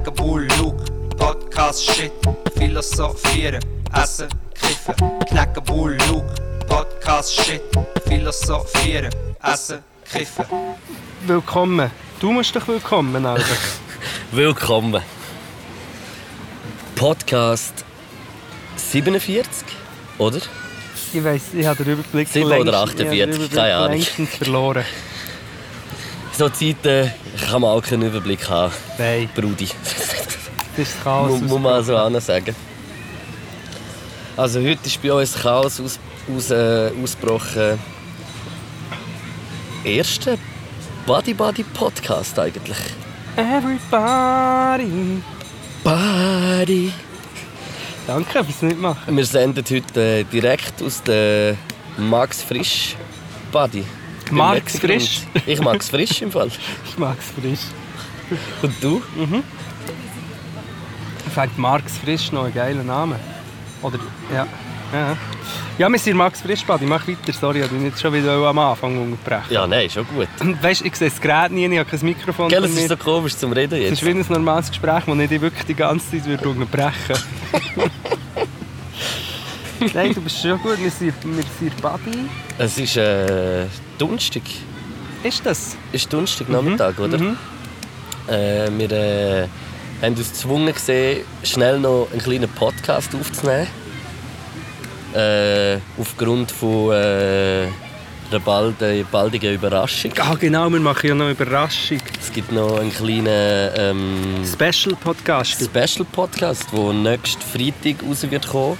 Knacken Bull, Luke, Podcast, Shit, Philosophieren, Essen, Kiffen. Knacken Bull, Luke, Podcast, Shit, Philosophieren, Essen, Kiffen. Willkommen. Du musst doch willkommen, Alter. Willkommen. Podcast 47, oder? Ich weiss, ich habe den Überblick Sieben längst- oder ich habe den 48, Überblick keine Ahnung. verloren. So Zeiten kann man auch keinen Überblick haben. Nein, Brudi. das ist Chaos. Muss, muss man so auch sagen. Also heute ist bei uns Chaos aus, aus, äh, ausgebrochen. Erster Body Body Podcast eigentlich. Everybody. Body. Danke fürs Mitmachen. Wir senden heute äh, direkt aus der Max Frisch Body. Max Frisch? Ich mag es frisch im Fall. Ich mag es frisch. Und du? Ich fände Marx Frisch noch einen geilen Namen. Oder, ja. Ja, ja wir sind Max Frisch, Buddy. Mach weiter, sorry, ich dich nicht schon wieder am Anfang unterbrechen. Ja, nein, schon gut. Weißt, ich sehe das Gerät nie, ich habe kein Mikrofon Gell, es ist so komisch zum Reden Es jetzt. ist wie ein normales Gespräch, das ich dich wirklich die ganze Zeit würde unterbrechen Nein, du bist schon gut. Wir sind, wir sind Buddy. Es ist äh, Donnerstag. Ist das? Ist Donnerstag Nachmittag, oder? Mhm. Äh, wir äh, haben uns gezwungen gesehen, schnell noch einen kleinen Podcast aufzunehmen. Äh, aufgrund von äh, einer bald, äh, baldigen Überraschung. Ah, genau, wir machen ja noch eine Überraschung. Es gibt noch einen kleinen ähm, Special Podcast. Special Podcast, der nächsten Freitag raus wird kommen.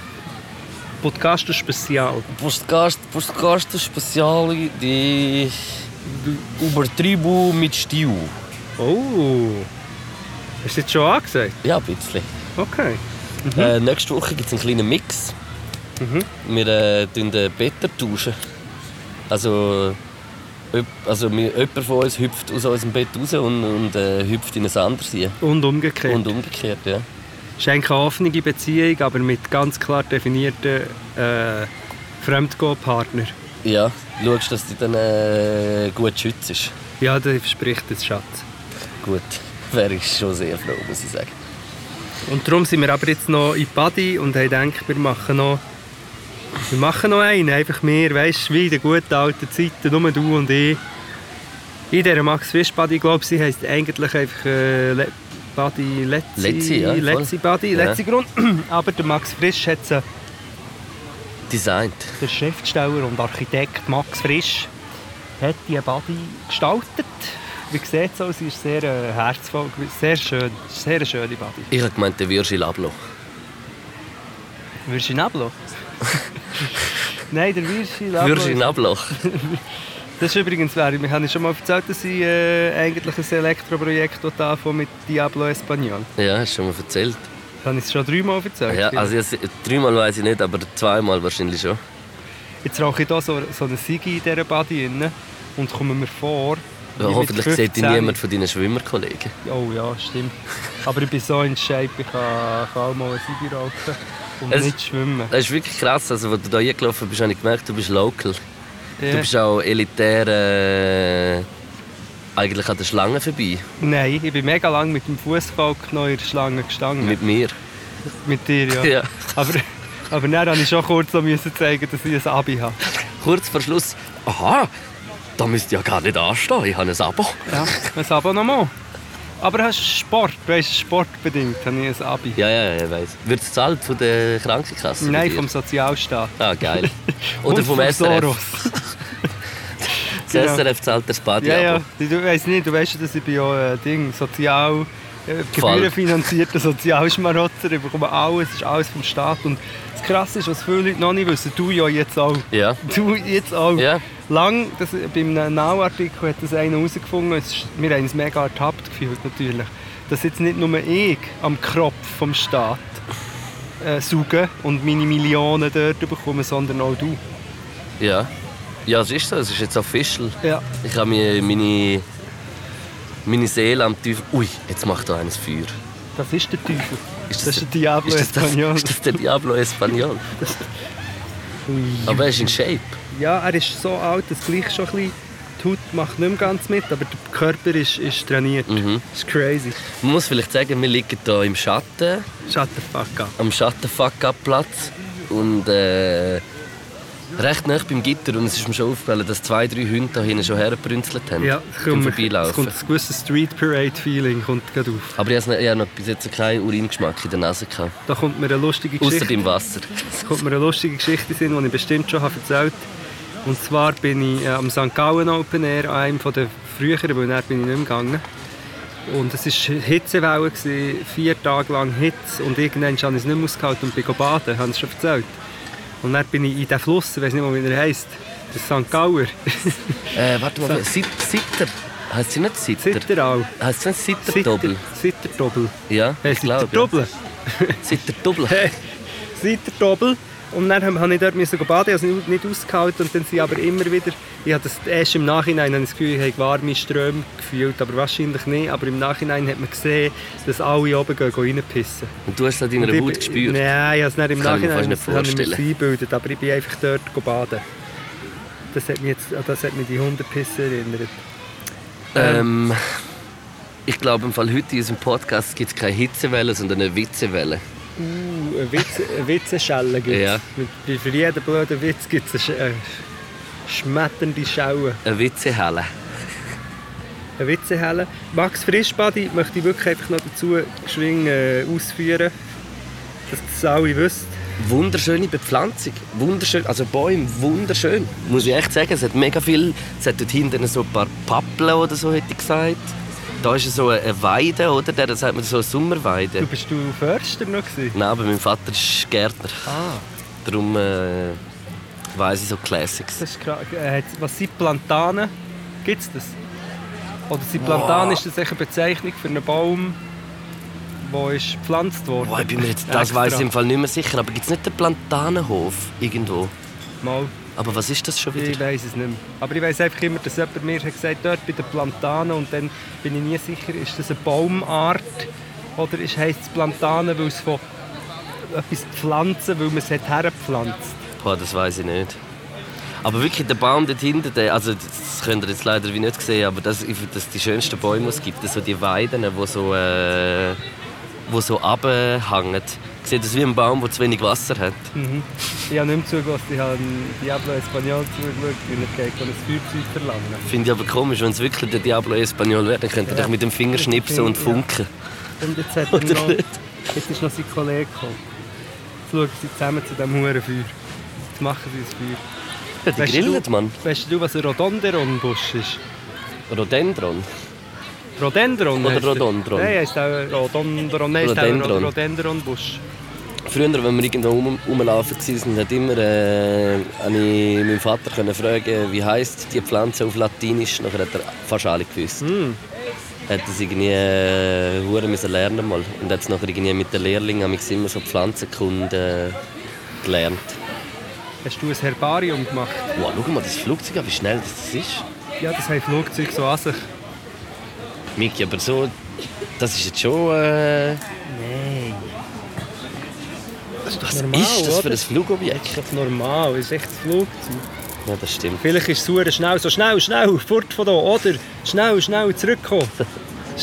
Podcast Spezial. Podcast, Podcast Spezial, die Übertrieben mit Stil. Oh. Hast du jetzt schon angesagt? Ja, ein bisschen. Okay. Äh, nächste Woche gibt es einen kleinen Mix. Mhm. Wir äh, tauschen den Better tauschen. Also, also jemand von uns hüpft aus unserem Bett raus und, und äh, hüpft in ein anderes. Und umgekehrt. Und umgekehrt, ja. Es ist eigentlich eine offene Beziehung, aber mit ganz klar definierten äh, Fremdgehen-Partner. Ja, schaust, dass du dann äh, gut schützt. Ja, das verspricht das Schatz. Gut, wäre ich schon sehr froh, muss ich sagen. Und darum sind wir aber jetzt noch in Badi und haben gedacht, wir machen noch, wir machen noch einen. Einfach mehr, weißt du, wie in den guten alten Zeiten, nur du und ich. In dieser Max Fisch Badi, glaube ich, heisst eigentlich einfach äh, Le Badi Letzi. Letzi, ja. Letzi Badi, Ja. Letzi Grund. Aber der Max Frisch hat sie, Designt. der Schriftsteller und Architekt Max Frisch, hat die Badi gestaltet. Wie sieht es aus? Sie ist sehr äh, herzvoll, sehr schön, sehr schöne Badi. Ich habe gemeint, der Virgil Abloh. Virgin Abloh? Nein, der Virgin Abloh. Virgin Abloh. Das ist übrigens, wir haben schon mal erzählt, dass ich äh, eigentlich ein Elektroprojekt anfange mit Diablo Espanol. Ja, hast du schon mal erzählt. Habe ich es schon dreimal erzählt? Ja, also jetzt, dreimal weiß ich nicht, aber zweimal wahrscheinlich schon. Jetzt rauche ich hier so, so eine Sigi in dieser Body rein und komme mir vor... Ja, hoffentlich sieht dich 15. niemand von deinen Schwimmerkollegen. Oh ja, stimmt. Aber ich bin so in Shape, ich kann, kann auch mal eine Sigi rauchen und Es- nicht schwimmen. Das ist wirklich krass. Also, als du hier eingelaufen bist, habe ich gemerkt, du bist local. Du bist auch elitär äh, eigentlich an der Schlange vorbei. Nein, ich bin mega lang mit dem Fußvolk noch in der Schlange gestanden. Mit mir. Mit dir, ja. Ja. Aber, aber dann musste ich schon kurz müssen zeigen, dass ich ein Abi habe. Kurz vor Schluss. Aha, da müsst ihr ja gar nicht anstehen. Ich habe ein Abo. Ja, ein Abo nochmal. Aber hast Sport, weißt du, sportbedingt habe ich ein Abi. Ja, ja, ja, ich weiss. Wird es gezahlt von der Krankenkasse? bei Nein, vom Sozialstaat. Ah, geil. Oder vom SRF. Soros. Das Genau. SRF zahlt das Badi Ja, ja. Du weißt nicht, du weißt, dass ich bin ja äh, Ding, sozial, äh, Voll. gebührenfinanzierter Sozialschmarotzer. Ich bekomme alles, es ist alles vom Staat. Und das Krasse ist, was viele Leute noch nicht wissen, du ja jetzt auch. Ja. Du jetzt auch. Ja. Lang, das, beim Now-Artikel hat das einer herausgefunden, es ist, wir haben uns mega ertappt gefühlt natürlich, dass jetzt nicht nur ich am Kropf vom Staat äh, sauge und meine Millionen dort bekomme, sondern auch du. Ja. Ja, es ist so. Es ist jetzt official. Ja. Ich habe mir meine, meine Seele am Teufel... Ui, jetzt macht da eines Feuer. Das ist der Teufel. Ist das, ist der Diablo ist das, Espanol. ist das der Diablo Espanol? Aber er ist in Shape. Ja, er ist so alt, dass gleich schon ein bisschen die Haut macht nicht mehr ganz mit, aber der Körper ist, ist trainiert. Mhm. Das ist crazy. Man muss vielleicht sagen, wir liegen hier im Schatten, Shut the fuck up. am Schatten-Fuck-Up-Platz und äh, recht nah beim Gitter und es ist mir schon aufgefallen, dass zwei, drei Hunde da hinten schon hergebrünzelt haben Ja, es kommt, es kommt ein gewisses Street Parade-Feeling kommt gerade auf. Aber ich habe noch bis jetzt keinen Uringeschmack in der Nase gehabt. Da kommt mir eine lustige Außer Geschichte. im Wasser. Es kommt mir eine lustige Geschichte die ich bestimmt schon habe erzählt habe. Und zwar bin ich äh, am St. Gallen Open Air, einem der früheren, weil dann bin ich nicht mehr gegangen. Und es war Hitzewelle, vier Tage lang Hitze. Und irgendwann habe ich es nicht mehr ausgehalten und bin baden, habe ich schon erzählt. Und dann bin ich in diesen Fluss, ich weiß nicht mehr, wie er heisst, das St. Gauer, Äh, warte mal, Sit Sitter. Heißt sie nicht Sitter? Sitterau. Heißt sie nicht Sitter-Doppel? Sitterdobel. Ja, ich glaube. Sitterdobel. Ja. Sitter-Doppel. Und dann musste ich dort müssen baden, ich habe es nicht ausgehalten. Und dann sind aber immer wieder, ich habe das erst im Nachhinein habe ich das Gefühl, ich habe warme Ströme gefühlt, aber wahrscheinlich nicht. Aber im Nachhinein hat man gesehen, dass alle oben gehen, gehen reinpissen. Und du hast es an deiner Haut bin- gespürt? Nein, ich habe es nicht im Das kann Nachhinein nicht habe ich mir das eingebildet, aber ich bin einfach dort baden. Das hat mich, jetzt, das hat mich die Hunderpisse erinnert. Ähm, ich glaube, im Fall heute in unserem Podcast gibt es keine Hitzewelle, sondern eine Witzewelle. Uh, eine, Witze, eine Witzeschelle gibt es. Ja. Für jeden blöden Witz gibt es eine, eine schmetternde Schaue. Eine Witzehelle. Eine Witzehelle. Max Frischbadi möchte ich wirklich einfach noch dazu geschwing äh, ausführen, dass das alle wisst. Wunderschöne Bepflanzung. Wunderschön, also Bäume, wunderschön. Muss ich echt sagen, es hat mega viel. Es hat dort hinten so ein paar Pappeln oder so, hätte ich gesagt. Da ist so eine Weide, oder? Der sagt man so eine Sommerweide. Du bist du Förster noch gewesen? Nein, aber mein Vater ist Gärtner. Ah, Darum äh, weiss ich so Classics. das ist äh, Was sind Plantanen? Gibt es das? Oder sind Plantanen ist das eine Bezeichnung für einen Baum, der ist gepflanzt worden? Boah, ich bin mir jetzt, das weiss ich im Fall nicht mehr sicher. Aber gibt es nicht den Plantanenhof irgendwo? Mal. Aber was ist das schon Ich wieder? weiß es nicht mehr. Aber ich weiß einfach immer, dass jemand mir hat gesagt dort bei den Plantanen und dann bin ich nie sicher, ist das eine Baumart oder heisst es Plantanen, weil es von etwas pflanzen, weil man es hat hergepflanzt. Boah, das weiß ich nicht. Aber wirklich, der Baum dort hinten, der, also das könnt ihr jetzt leider wie nicht sehen, aber das, ich sind die schönsten Bäume, die es gibt. Das so die Weiden, die so, äh, wo so runterhängen. Sieht das wie ein Baum, der zu wenig Wasser hat. Mhm. Ich habe nicht mehr zugelassen, ich habe Diablo Espanol zugeschaut, er geht, und ein Feuerzeug verlangen. Finde ich aber komisch, wenn es wirklich der Diablo Espanol wäre, dann könnte er Ja. doch mit dem Finger schnipsen und Ja. funken. Und jetzt, hat er noch, jetzt ist noch sein Kollege gekommen. Jetzt schauen sie zusammen zu diesem Hurenfeuer. Jetzt machen sie das Feuer. Ja, die Weißt grillen, du- Mann. Weißt du, was ein Rhododendron-Busch ist? Rhododendron. Rhododendron Oder er. Rhododendron? Nein, heisst auch Rhododendron. Nein, Rhododendron. Rhododendron-Busch. Früher, wenn wir irgendwo rum, rumlaufen waren, hat immer, äh, habe ich meinen Vater können fragen, wie heisst die Pflanze auf Latinisch. Nachher hat er fast alle gewusst. Mm. Hat das irgendwie äh, müssen lernen mal. Und hat es nachher irgendwie mit den Lehrlingen haben wir immer so Pflanzenkunde äh, gelernt. Hast du ein Herbarium gemacht? Wow, schau mal das Flugzeug wie schnell das, das ist. Ja, das haben Flugzeuge so an sich. Miki, aber so, das ist jetzt schon... Äh, Nein. Das ist doch was normal, ist das für oder? ein Flugobjekt? Das ist normal, das ist echt ein Flugzeug. Ja, das stimmt. Vielleicht ist es schnell, so schnell, schnell, fort von hier, oder? Schnell, schnell zurückkommen.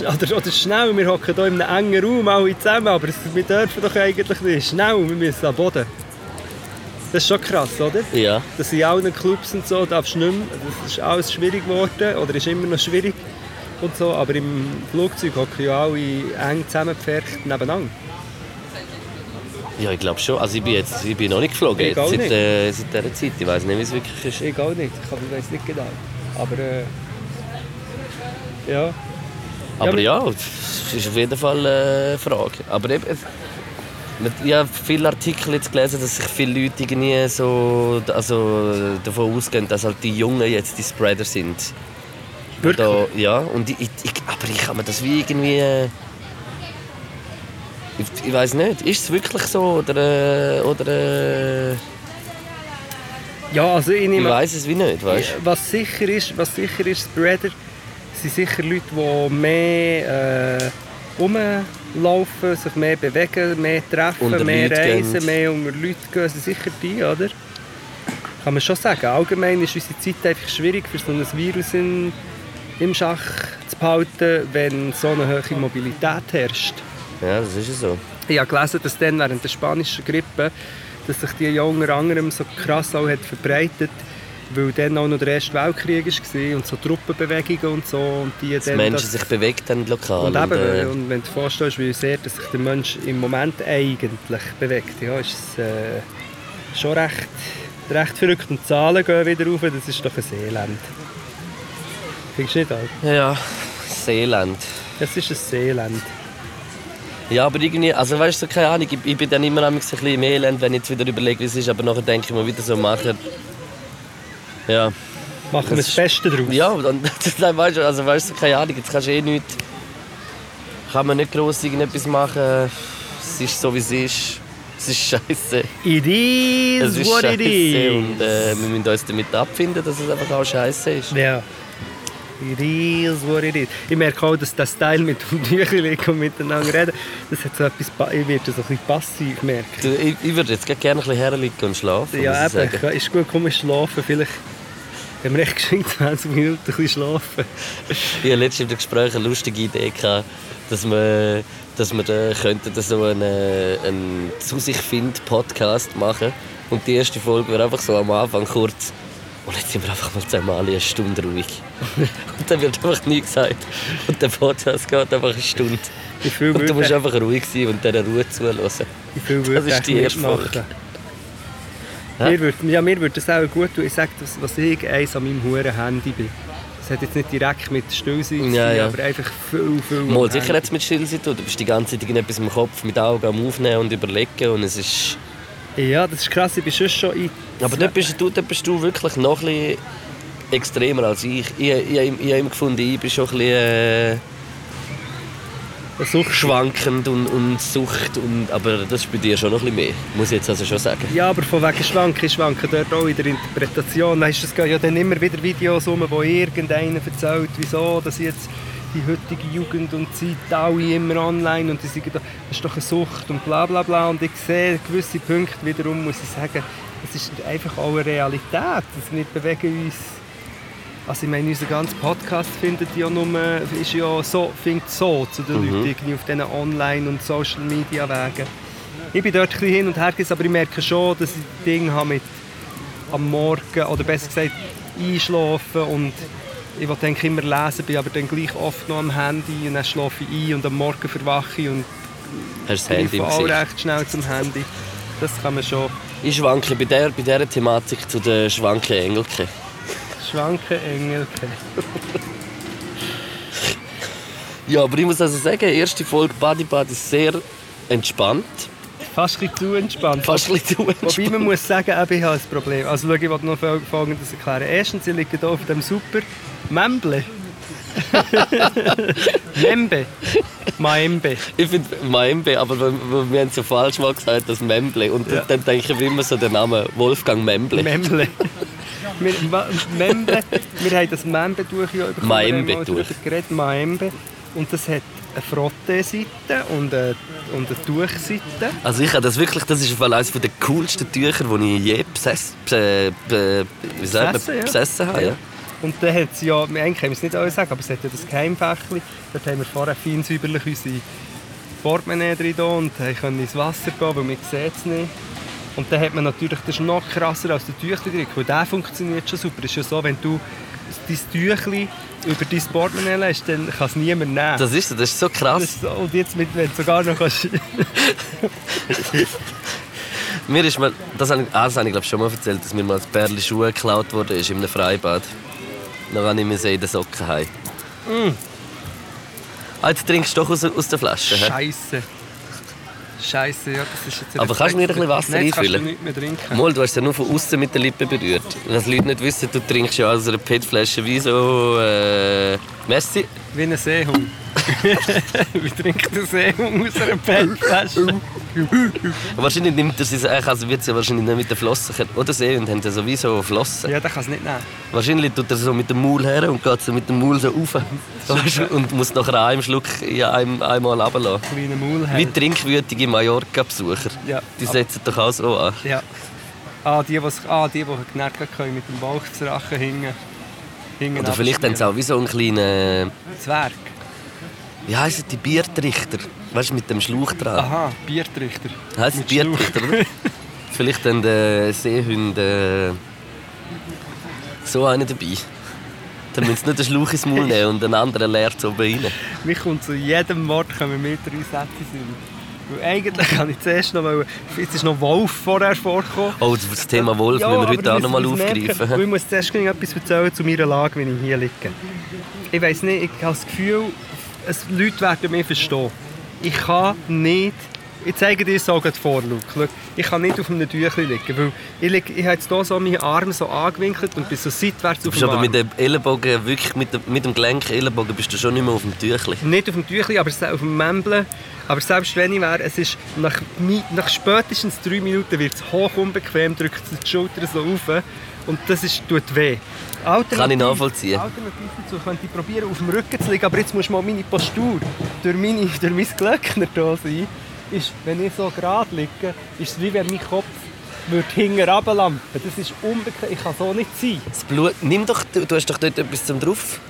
Oder, oder schnell, wir hocken hier in einem engen Raum alle zusammen, aber es- wir dürfen doch eigentlich nicht. Schnell, wir müssen am Boden. Das ist schon krass, oder? Ja. dass in allen Clubs und so darfst du nicht mehr, das ist alles schwierig geworden oder ist immer noch schwierig und so, aber im Flugzeug hocken ja alle eng zusammengepfercht nebeneinander. Ja, ich glaube schon. Also ich bin jetzt ich bin noch nicht geflogen jetzt, seit, nicht. äh, seit dieser Zeit. Ich weiß nicht, wie es wirklich ist. Ich auch nicht, ich weiß nicht genau, aber äh, ja. Aber Ja, es ist auf jeden Fall äh, eine Frage. Aber eben, es- ich habe viele Artikel jetzt gelesen, dass sich viele Leute irgendwie so also, davon ausgehen, dass halt die Jungen jetzt die Spreader sind. Wirklich? Da, ja, und ich, ich, ich, aber ich kann mir das wie irgendwie... äh, Ich, ich weiß nicht, ist es wirklich so oder... äh, oder äh, Ja, also ich ich nehme weiß es wie nicht, weißt was sicher ist, was sicher ist, Spreader sind sicher Leute, die mehr äh, rumlaufen, sich mehr bewegen, mehr treffen, Unter mehr Leute reisen, gehen. mehr unter Leute gehen, sind sicher die, oder? kann man schon sagen. Allgemein ist unsere Zeit einfach schwierig für so ein Virus in, im Schach zu behalten, wenn so eine hohe Mobilität herrscht. Ja, das ist ja so. Ich habe gelesen, dass dann während der spanischen Grippe dass sich die ja unter anderem so krass auch hat verbreitet weil dann auch noch der Erste Weltkrieg war und so Truppenbewegungen und so. Und die Dass dann Menschen das- sich bewegt haben lokal. und, eben, äh, und wenn du dir vorstellst, wie sehr dass sich der Mensch im Moment eigentlich bewegt, ja, ist es äh, schon recht, recht verrückt. Und die Zahlen gehen wieder rauf, das ist doch ein Seeland. Findest du nicht auch? ja, ja, Seeland. Das ist ein Seeland. Ja, aber irgendwie, also weißt du, keine Ahnung, ich, ich bin dann immer ein bisschen im Elend, wenn ich jetzt wieder überlege, wie es ist, aber nachher denke ich mir wieder so, machen. Ja, Machen wir Das das Beste draus. ja, dann, dann weißt du, also weißt du, keine Ahnung, jetzt kannst du eh nichts, kann man nicht gross irgendetwas machen, es ist so wie es ist, es ist scheiße. It is Es ist what it is. und äh, wir müssen uns damit abfinden, dass es einfach auch scheiße ist. Ja. It is what it is. Ich merke auch, dass das Teil mit dem Tüchlein und miteinander reden, das hat so etwas, ich werde so ein bisschen passiv merken. Du, ich, ich würde jetzt gerne ein bisschen herliegen und schlafen. Ja, eben, sagen. ist gut, komm, schlafen. Vielleicht haben wir echt geschenkt 20 Minuten ein bisschen schlafen. Ich hatte letztens im Gespräch eine lustige Idee, gehabt, dass wir, dass wir da könnten so einen, einen zu sich find Podcast machen und die erste Folge wäre einfach so am Anfang kurz und jetzt sind wir einfach mal zweimal eine Stunde ruhig. und dann wird einfach nichts gesagt und der Podcast geht einfach eine Stunde. Viel Und du musst einfach ruhig sein und dieser Ruhe viel das ist die ich erste? Folge. Hä? Mir würde, ja, mir würde das auch gut tun. Ich sage, das, was ich eins an meinem huren Handy bin. Das hat jetzt nicht direkt mit Stillsein zu Ja, tun, ja. aber einfach viel, viel Mal sicher hat es mit Stillsein zu tun. Du bist die ganze Zeit irgendetwas im Kopf, mit Augen am Aufnehmen und überlegen und es ist... Ja, das ist krass. Ich bin schon schon in... Aber dort bist du, dort bist du wirklich noch ein bisschen extremer als ich. Ich, ich, ich, ich habe immer gefunden, ich bin schon ein bisschen äh, schwankend und, und Sucht. Und, aber das ist bei dir schon noch ein bisschen mehr, muss ich jetzt also schon sagen. Ja, aber von wegen Schwanken, ich schwanke dort auch in der Interpretation. Weißt, es gehen ja dann immer wieder Videos um, wo irgendeiner erzählt, wieso dass jetzt die heutige Jugend und Zeit alle immer online und die sagen, das ist doch eine Sucht und bla bla bla. Und ich sehe gewisse Punkte wiederum, muss ich sagen, es ist einfach auch eine Realität. Also wir bewegen uns also ich meine, unser ganzer Podcast findet ja nur, ist ja so, findet so zu den Mhm. Leuten auf diesen Online- und Social-Media-Wegen. Ich bin dort ein bisschen hin und her aber ich merke schon, dass ich Dinge habe mit am Morgen, oder besser gesagt, einschlafen und ich will denke immer lesen, bin aber dann gleich oft noch am Handy und dann schlafe ich ein und am Morgen verwache ich und Hast das Handy auch recht schnell zum Handy. Das kann man schon Ich schwanke bei dieser, bei dieser Thematik zu den schwanken Engelke. schwanken, Engelke. Ja, aber ich muss also sagen, die erste Folge Buddy Buddy ist sehr entspannt. Fast ein zu entspannt. Fast ein zu Wobei man entspannt. muss sagen, ich habe ein Problem. Also schau, ich wollte noch fol- Folgendes erklären. Erstens, ich liege hier auf dem super Memble. Membe. Maembe. Ich finde Memble, aber wir, wir haben es ja falsch mal gesagt, das Memble. Und Ja. dann denke ich immer so den Namen Wolfgang Memble. Memble. Wir, Membe. Wir haben das Membe-Tuch ja bekommen. Maembe-Tuch. Maembe. Und das hat eine Frotte-Seite und eine, und eine Tuchseite. Also ich habe das wirklich, das ist eines der coolsten Tücher, die ich je besessen, be, be, Besessen, ja. besessen habe. Ja. Und dann hat es ja, eigentlich können wir es nicht alles sagen, aber es hat ja das Geheimfächli. Dort haben wir vorher fein säuberlich unsere Portemonnaie drin und können ins Wasser gehen, weil man sieht es nicht. Und dann hat man natürlich, das ist noch krasser als der Tüchli weil der funktioniert schon super. Es ist ja so, wenn du dein Tüchli über dein Portemonnaie lässt, dann kann es niemand nehmen. Das ist so, das ist so krass. Ist so, und jetzt, mit, wenn du sogar noch kannst... Mir ist mal, das habe ich, ah, das habe ich glaube schon mal erzählt, dass mir mal ein Pärchen Schuhe geklaut wurde ist in einem Freibad. Dann habe ich mir in den Socken heim. Mm. Ah, jetzt trinkst du doch aus, aus der Flasche. Scheiße. Scheiße, ja, das ist jetzt... Aber kannst du mir ein bisschen Wasser Nein, jetzt kannst einfüllen? du nichts mehr trinken. Mal, du hast ja nur von außen mit den Lippen berührt. Dass die Leute nicht wissen, du trinkst ja aus einer PET-Flasche wie so. Äh, Messi. Wie ein Seehund. Wie trinkt der Seehund aus einer Fettflasche? Wahrscheinlich nimmt er sie, also wird sie wahrscheinlich nicht mit den Flossen. Oder sie und haben ja sowieso Flossen. ja, der kann es nicht nehmen. Wahrscheinlich tut er so mit dem Maul her und geht so mit dem Maul so rauf. Und muss nach einem Schluck ja, einem, einmal runterlassen. Kleiner Wie Maulheld. trinkwütige Mallorca-Besucher. Ja. Die setzen doch auch so an. Ja. Ah, die, die, ah, die, die genervt können mit dem Bauchzerachen hingen. Hingen Oder vielleicht haben sie auch wie so einen kleinen, Zwerg. wie heissen die Biertrichter? Weißt du, mit dem Schlauch dran. Aha, Biertrichter. Heißt Mit Biertrichter, oder? Vielleicht haben die Seehunde äh, so einen dabei. Dann müssen sie nicht den Schlauch ins Maul nehmen und den anderen leert oben rein. Mir kommt zu jedem Wort kommen mir drei Sätze sind. Weil eigentlich kann ich zuerst noch, weil jetzt ist noch Wolf vorher vorgekommen. Oh, das Thema Wolf Ja, müssen wir heute auch noch mal merken. aufgreifen. Weil Ich muss zuerst etwas erzählen zu meiner Lage, wenn ich hier liege. Ich weiss nicht, ich habe das Gefühl, es, Leute werden mich verstehen. Ich kann nicht... Ich zeige dir so vor, Luke. Ich kann nicht auf einem Tüchlein liegen, weil ich, liege, ich habe jetzt hier so meine Arme so angewinkelt und bin so seitwärts auf dem aber Arm. mit dem Ellenbogen, wirklich mit dem, mit dem Gelenk Ellenbogen, bist du schon nicht mehr auf dem Tüchli. Nicht auf dem Tüchlein, aber auf dem Mämbeln. Aber selbst wenn ich wäre, es ist nach, nach spätestens drei Minuten wird es hoch unbequem, drückt die Schulter so auf und das ist, tut weh. Alternativ- Kann ich nachvollziehen. Alternativ dazu könnte ich probieren, auf dem Rücken zu liegen, aber jetzt muss mal meine Postur durch, meine, durch mein Glöckner da sein. Ist, wenn ich so gerade liege, ist es wie wenn mein Kopf würde hinten runterlampen. Das ist unbequem, ich kann so nicht sein. Das Blut, nimm doch, du, du hast doch dort etwas zum drauf.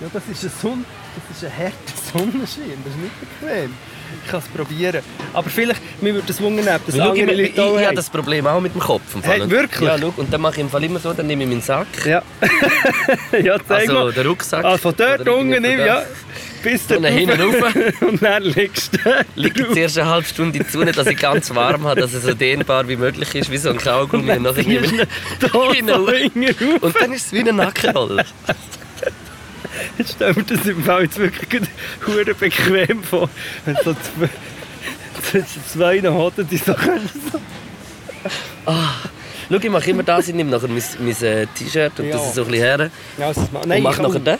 Ja, das ist ein, Sonn das ist ein harter Sonnenschein, das ist nicht bequem. Ich kann es probieren. Aber vielleicht, mir würde es wundern, ob das Schau, ich, andere ich, ich, auch habe das Problem auch mit dem Kopf. im Fall. Hey, wirklich? Ja, schau, und dann mache ich im Fall immer so, dann nehme ich meinen Sack, Ja. ja, zeig also mal. den Rucksack. Ah, von dort unten nimm, ja. Bis Und dann hinten rauf. Und dann liegst du drauf. zuerst eine halbe Stunde Sonne, dass ich ganz warm habe, dass es so dehnbar wie möglich ist, wie so ein Kaugummi. Und, nachher nehme ich- Da so Hinten rauf. hinten rauf. und dann ist es wie eine Nackenrolle. Jetzt stell mir das im Fall jetzt wirklich hure bequem vor. Wenn so zwei, zwei Hoden, die so können. Schau, ich mache immer das, ich nehme nachher mein, mein äh, T-Shirt und Ja. das ist so ein bisschen her. Ja, das ma- Und nein, mache ich nachher den.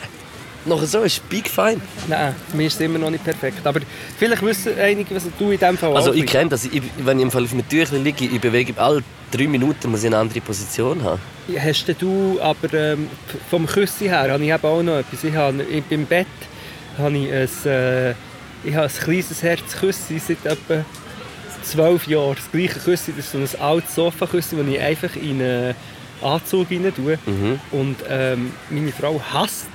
Nachher so, ist big fine. Nein, mir ist es immer noch nicht perfekt. Aber vielleicht wissen einige, was du in diesem Fall Also ich kenne das, ich, wenn ich im Fall auf einem Tüchlein liege, ich bewege alle drei Minuten muss ich eine andere Position haben. Hast du aber ähm, vom Küssi her habe ich eben auch noch etwas. Ich habe, ich, beim Bett habe ich ein, äh, ich habe ein kleines Herzküssi seit etwa zwölf Jahren. Das gleiche Küssi, das ist so ein altes Sofaküssi, das ich einfach in einen Anzug rein tue. Mhm. Und ähm, meine Frau hasst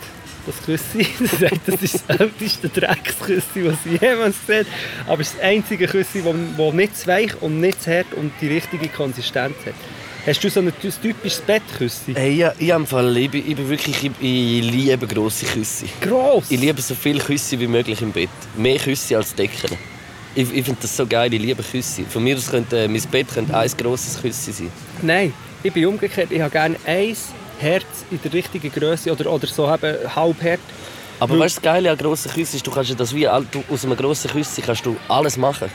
das Küssi. Sie sagt, das ist das älteste Drecksküssi, das sie jemals gesehen hat. Aber es ist das einzige Küssi, das nicht zu weich und nicht zu hart und die richtige Konsistenz hat. Hast du so ein typisches Bettküssi? Hey, ja, ich, im Fall, ich, bin, ich, bin wirklich, ich, ich liebe grosse Küsse. Gross! Ich liebe so viele Küsse wie möglich im Bett. Mehr Küsse als Decken. Ich, ich finde das so geil, ich liebe Küsse. Von mir aus könnte äh, mein Bett könnte ein grosses Küsse sein. Nein, ich bin umgekehrt. Ich habe gerne ein Herz in der richtigen Größe oder, oder so eben halb hart. Aber Weil- weißt du, das Geile an grossen Küssen ist, du kannst das wie all- du, aus einem grossen Küsse kannst du alles machen.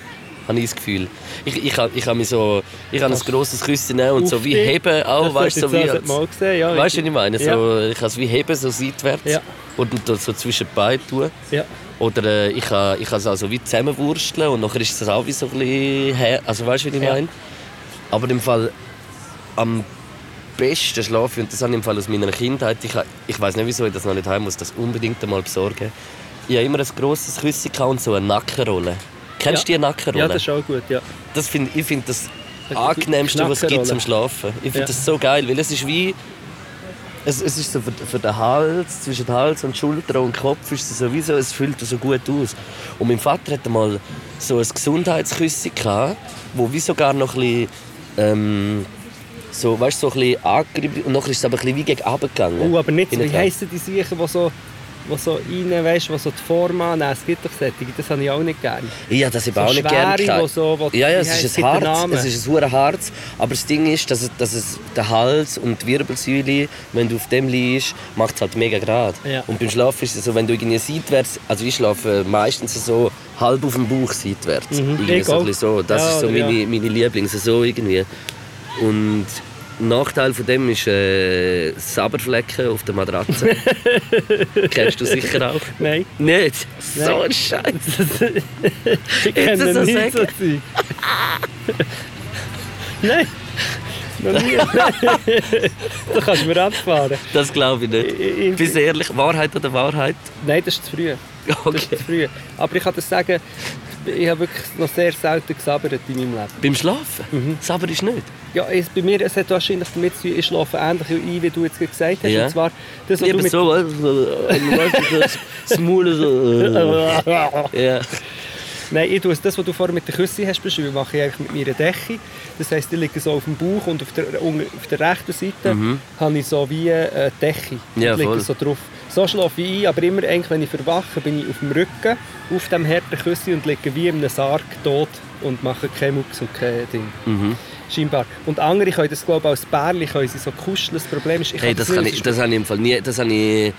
Habe ich das Gefühl. Ich, ich, kann- ich mich so, ich ein grosses Küsse nehmen und so wie heben auch, weißt du, so wie das mal gesehen, ja. Weißt du, was ich meine? Ja. So, ich kann es wie heben, so seitwärts. Ja. Und dann so zwischen die Beine tun. Ja. Oder äh, ich kann, ich kann es also wie zusammenwursteln und nachher ist es auch wie so ein bisschen her. Also weißt du, was ich meine? Aber im Fall am besten schlafe ich, und das habe ich im Fall aus meiner Kindheit, ich, ich weiß nicht, wieso ich das noch nicht haben muss, das unbedingt einmal besorgen. Ich habe immer ein grosses Küsschen und so eine Nackenrolle. Kennst du Ja. die Nackenrolle? ja, das ist auch gut, ja. Das find, ich finde das angenehmste, was es gibt zum Schlafen. Ich finde Ja. das so geil, weil es ist wie es, es ist so für, für den Hals, zwischen Hals und Schulter und Kopf ist es sowieso, es fühlt so gut aus. Und mein Vater hatte mal so ein Gesundheitsküsschen gehabt, wo wie sogar noch ein bisschen, ähm, so, weißt, so ein bisschen angerieben und nachher ist es aber ein bisschen wie gegen runter gegangen. Uh, aber nicht, so- wie heissen die Sachen, die so, die so rein, weißt, die so die Form annehmen? Es gibt doch solche, das habe ich auch nicht gerne. Ja, das habe ich So auch nicht gerne schwere, wo so- wo- ja, ja, es heisst- ist ein Harz, es ist ein hure Harz, aber das Ding ist, dass es, dass es der Hals und die Wirbelsäule, wenn du auf dem liegst, macht es halt mega gerade. Ja. Und beim Schlafen ist es so, wenn du irgendwie seitwärts, also ich schlafe meistens so halb auf dem Bauch seitwärts, Mhm, irgendwie so, so. Das Ja, ist so ja. meine, meine Lieblings, so irgendwie. Und Nachteil von dem ist äh, Saberflecken auf der Matratze. Kennst du sicher auch. Nein. Nicht? So Nein. ein Scheiß. Ich kenne das so nicht so? Zeug. Nein. Noch nie. da kannst du mir abfahren. Das glaube ich Ich- ich- nicht. Bist du ehrlich? Wahrheit oder Wahrheit? Nein, das ist zu früh. Das ist Okay. zu früh. Aber ich kann dir sagen, ich habe wirklich noch sehr selten gesabbert in meinem Leben. Beim Schlafen? Mhm. Sabber ist nicht. Ja, es, bei mir es hat wahrscheinlich damit zu tun, ich schlafe ähnlich ein, wie du jetzt gesagt hast. Ja. Und zwar, das, was du mit... so, weißt so das Maul so. Äh. Ja. Nein, ich tue das, was du vorher mit der Küsse hast beschrieben, mache ich eigentlich mit meiner Decke. Das heisst, ich liege so auf dem Bauch und auf der, auf der rechten Seite habe ich so wie eine Decke. Mhm. Ja, und liege voll. so drauf. So schlafe ich ein, aber immer eigentlich, wenn ich verwache, bin ich auf dem Rücken, auf dem harten Küsse und liege wie in einem Sarg tot und mache keinen Mucks und kein Ding. Mhm. Scheinbar. Und andere können das, glaube ich, als Bärli können sie so kuscheln. Das Problem ist, ich Hey, das, nicht, kann ich, das habe ich im Fall nie. Das habe ich.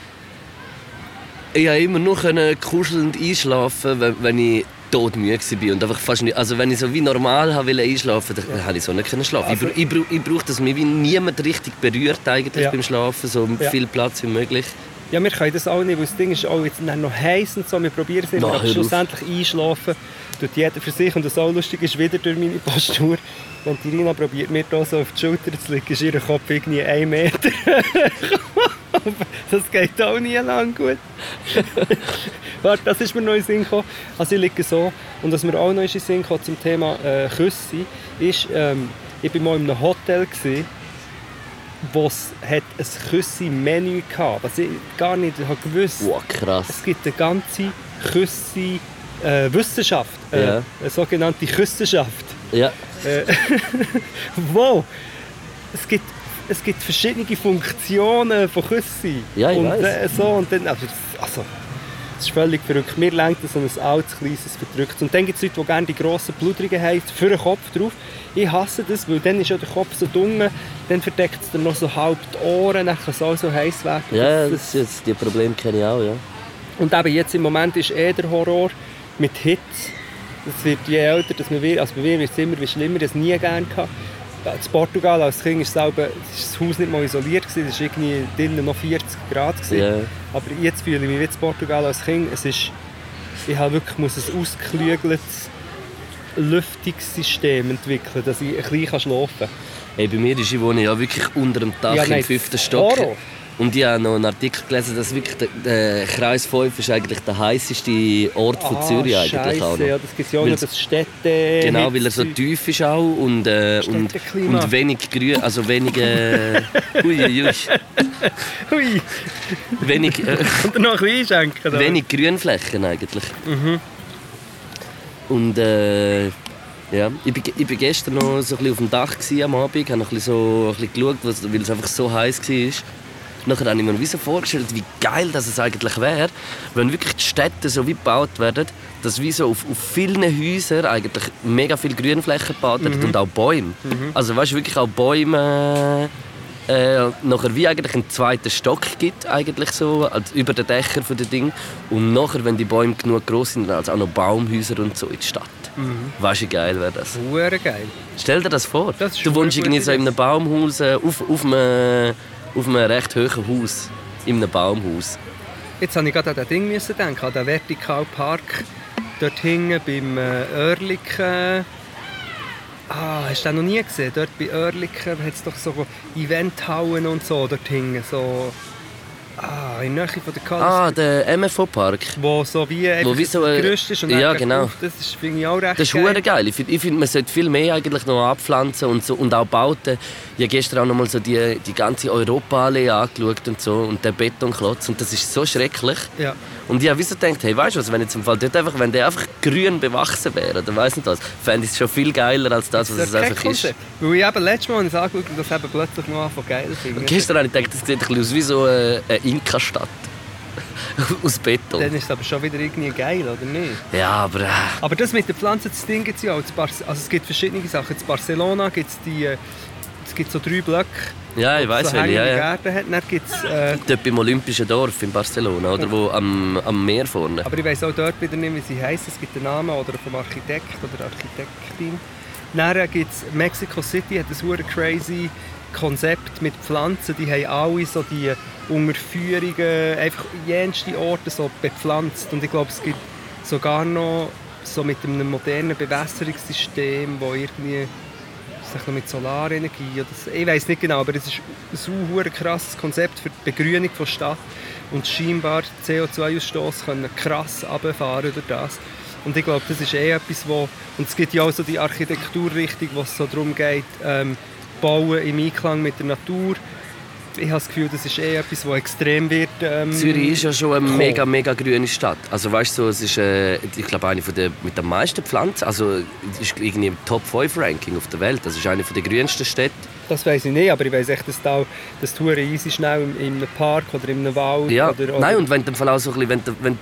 Ich habe immer nur kuschelnd einschlafen, wenn, wenn ich todmüde war und einfach fast nicht. Also wenn ich so wie normal wollte einschlafen, dann habe ich so nicht können schlafen. Also- ich, ich, ich brauche, dass mich wie niemand richtig berührt eigentlich Ja. beim Schlafen, so Ja. viel Platz wie möglich. Ja, wir können das auch nicht, weil das Ding ist auch jetzt noch heiß und so. Wir probieren es immer, aber schlussendlich einschlafen tut jeder für sich. Und das auch lustig ist, wieder durch meine Postur. Wenn die Rina probiert, mir da so auf die Schulter zu legen, ist ihr Kopf irgendwie ein Meter. das geht auch nie lang gut. Warte, das ist mir noch in Sinn gekommen. Also ich liege so. Und was mir auch noch in Sinn gekommen zum Thema äh, Küsse, ist, ähm, ich war mal in einem Hotel, gewesen, wo es hat ein Küsse-Menü hatte, was ich gar nicht habe gewusst Wow, krass. Es gibt eine ganze Küsse äh, Wissenschaft, äh, eine sogenannte Küssenschaft. Ja. Äh, wo es gibt, es gibt verschiedene Funktionen von Küsse. Ja, ich und, weiss. äh, so, und dann, also, das- ist völlig verrückt. Mir lenkt so ein altes, kleines Verdrücktes. Und dann gibt es Leute, die gerne die grossen Blutungen haben, für den Kopf drauf. Ich hasse das, weil dann ist ja der Kopf so dunkel, dann verdeckt es dann noch so halb die Ohren, dann kann es auch so heiß werden. Ja, Das- das, die Probleme kenne ich auch, ja. und eben jetzt im Moment ist eh der Horror mit Hitze. Das wird je älter, dass man wird, also bei mir wird es immer schlimmer, das nie gerne gehabt. In Portugal als Kind ist selber, ist das Haus nicht mal isoliert gewesen, es war irgendwie drinnen noch 40 Grad gewesen. Ja. Aber jetzt fühle ich mich wie in Portugal als Kind. Es ist, ich habe wirklich muss ein ausgeklügeltes Lüftungssystem entwickeln, dass ich ein bisschen schlafen kann. Hey, bei mir ist, ich wohne ja wirklich unter dem Dach Ja, nein, im fünften Stock. Horror. Und ich habe noch einen Artikel gelesen, dass wirklich der, der Kreis 5 ist eigentlich der heißeste Ort von Zürich eigentlich auch noch. Ja, das gibt ja auch noch, das Städte... Genau, weil er so tief ist auch und, äh, und, und wenig grün, also wenig, äh, ui, ui, ui, Hui, wenig, äh, und noch ein bisschen einschenken. wenig Grünflächen eigentlich. Mhm. Und äh, ja, ich bin, ich bin gestern noch so ein bisschen auf dem Dach gewesen, am Abend, habe noch ein bisschen, so, ein bisschen geschaut, weil es einfach so heiß war. Nachher habe ich mir so vorgestellt, wie geil das es eigentlich wäre, wenn wirklich die Städte so wie gebaut werden, dass wie so auf, auf vielen Häusern eigentlich mega viele Grünflächen gebaut werden und auch Bäume. Also weißt du, wirklich auch Bäume äh, nachher wie eigentlich einen zweiten Stock gibt, eigentlich so, als über den Dächern von den Ding. Und nachher, wenn die Bäume genug groß sind, dann also auch noch Baumhäuser und so in die Stadt. Weißt du, wie geil wäre das? Hure geil. Stell dir das vor. Das du wohnst irgendwie so in einem Baumhaus, äh, auf, auf, einem, auf einem recht hohen Haus. In einem Baumhaus. Jetzt habe ich gerade an das Ding müssen denken, an den Vertikalpark dort hinten beim äh, Oerlikon. Ah, hast du den noch nie gesehen? Dort bei Oerlikon hat es doch so Eventhallen und so dort hinten. So, ah, in der Nähe von der Kalle. Ah, der MFO-Park. Wo so wie, einfach wie so, äh, Gerüst ist und ja, dann genau. auf. Das ist, finde ich auch recht Das ist geil. geil. Ich finde, find, man sollte viel mehr eigentlich noch abpflanzen und, so, und auch bauten. Ich habe gestern auch noch mal so die, die ganze Europaallee angeschaut und so und den Betonklotz und das ist so schrecklich. Ja. Und ich habe so gedacht, hey, weißt du was, wenn jetzt im Fall dort einfach, wenn der einfach grün bewachsen wäre, oder weiss nicht was, fände ich es schon viel geiler als das, was Das es einfach ist. Weil ich eben letztes Mal habe ich es angeschaut und das eben plötzlich noch von geil finde. Gestern habe ich gedacht, das sieht ein bisschen aus wie so eine Inka-Stadt. aus Beton. Dann ist es aber schon wieder irgendwie geil, oder nicht? Ja, aber... Äh, Aber das mit den Pflanzen, das Ding gibt es ja auch. Also es gibt verschiedene Sachen. In Barcelona gibt es die... äh, Es gibt so drei Blöcke, ja, ich weiss so welche. Ja, ja. Gärten hat. Dann gibt's, äh, Dort beim Olympischen Dorf in Barcelona, oder? Wo am, am Meer vorne. aber ich weiß auch dort wieder nicht, wie sie heißen. Es gibt einen Namen oder vom Architekt oder Architektin. Dann gibt es Mexico City, hat ein crazy Konzept mit Pflanzen. Die haben alle so die Unterführungen, einfach jenste Orte so bepflanzt. Und ich glaube, es gibt sogar noch so mit einem modernen Bewässerungssystem, wo irgendwie vielleicht noch mit Solarenergie oder so. Ich weiß nicht genau, aber es ist ein super krasses Konzept für die Begrünung der Stadt und scheinbar CO2-Ausstoß können krass runterfahren durch das. Und ich glaube, das ist eh etwas, wo... Und es gibt ja auch so die Architekturrichtung, wo es so darum geht, ähm, Bauen im Einklang mit der Natur. Ich habe das Gefühl, das ist eh etwas, das extrem wird. Ähm, Zürich ist ja schon eine kommen. mega, mega grüne Stadt. Also weißt du, so, es ist, äh, ich glaube, eine von der mit den meisten Pflanzen. Also es ist irgendwie im Top 5 Ranking auf der Welt. Das ist eine von der grünsten Städte. Das weiß ich nicht, aber ich weiß echt, dass da das Touren easy schnell in, in einem Park oder in einem Wald Ja. oder, oder Nein, und wenn du auch so ein bisschen, wenn, wenn,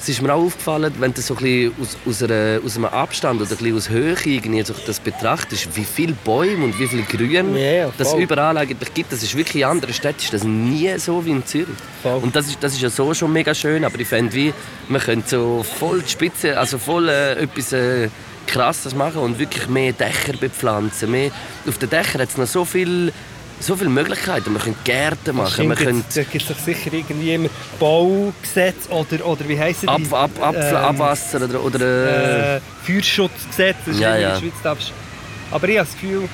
es ist mir auch aufgefallen, wenn du so ein bisschen aus, aus, einer, aus einem Abstand oder ein bisschen aus Höhe irgendwie so das betrachtest, wie viele Bäume und wie viel Grün ja, das überall eigentlich gibt. Das ist wirklich in anderen Städten ist das nie so wie in Zürich. Voll. Und das ist, das ist ja so schon mega schön, aber ich fände, wie, man könnte so voll die Spitze, also voll äh, etwas äh, Krasses machen und wirklich mehr Dächer bepflanzen. Mehr, auf den Dächern hat es noch so viel so viele Möglichkeiten. Man könnte Gärten machen, Stimmt, könnte jetzt- Da gibt es doch sicher irgendwie immer Baugesetz oder, oder wie heissen Ab, die? ab, ab, Ähm, Abwasser oder, oder äh, äh, Feuerschutzgesetz, das ist Ja, in der ja. Schweiz. darfst- Aber ich habe das Gefühl,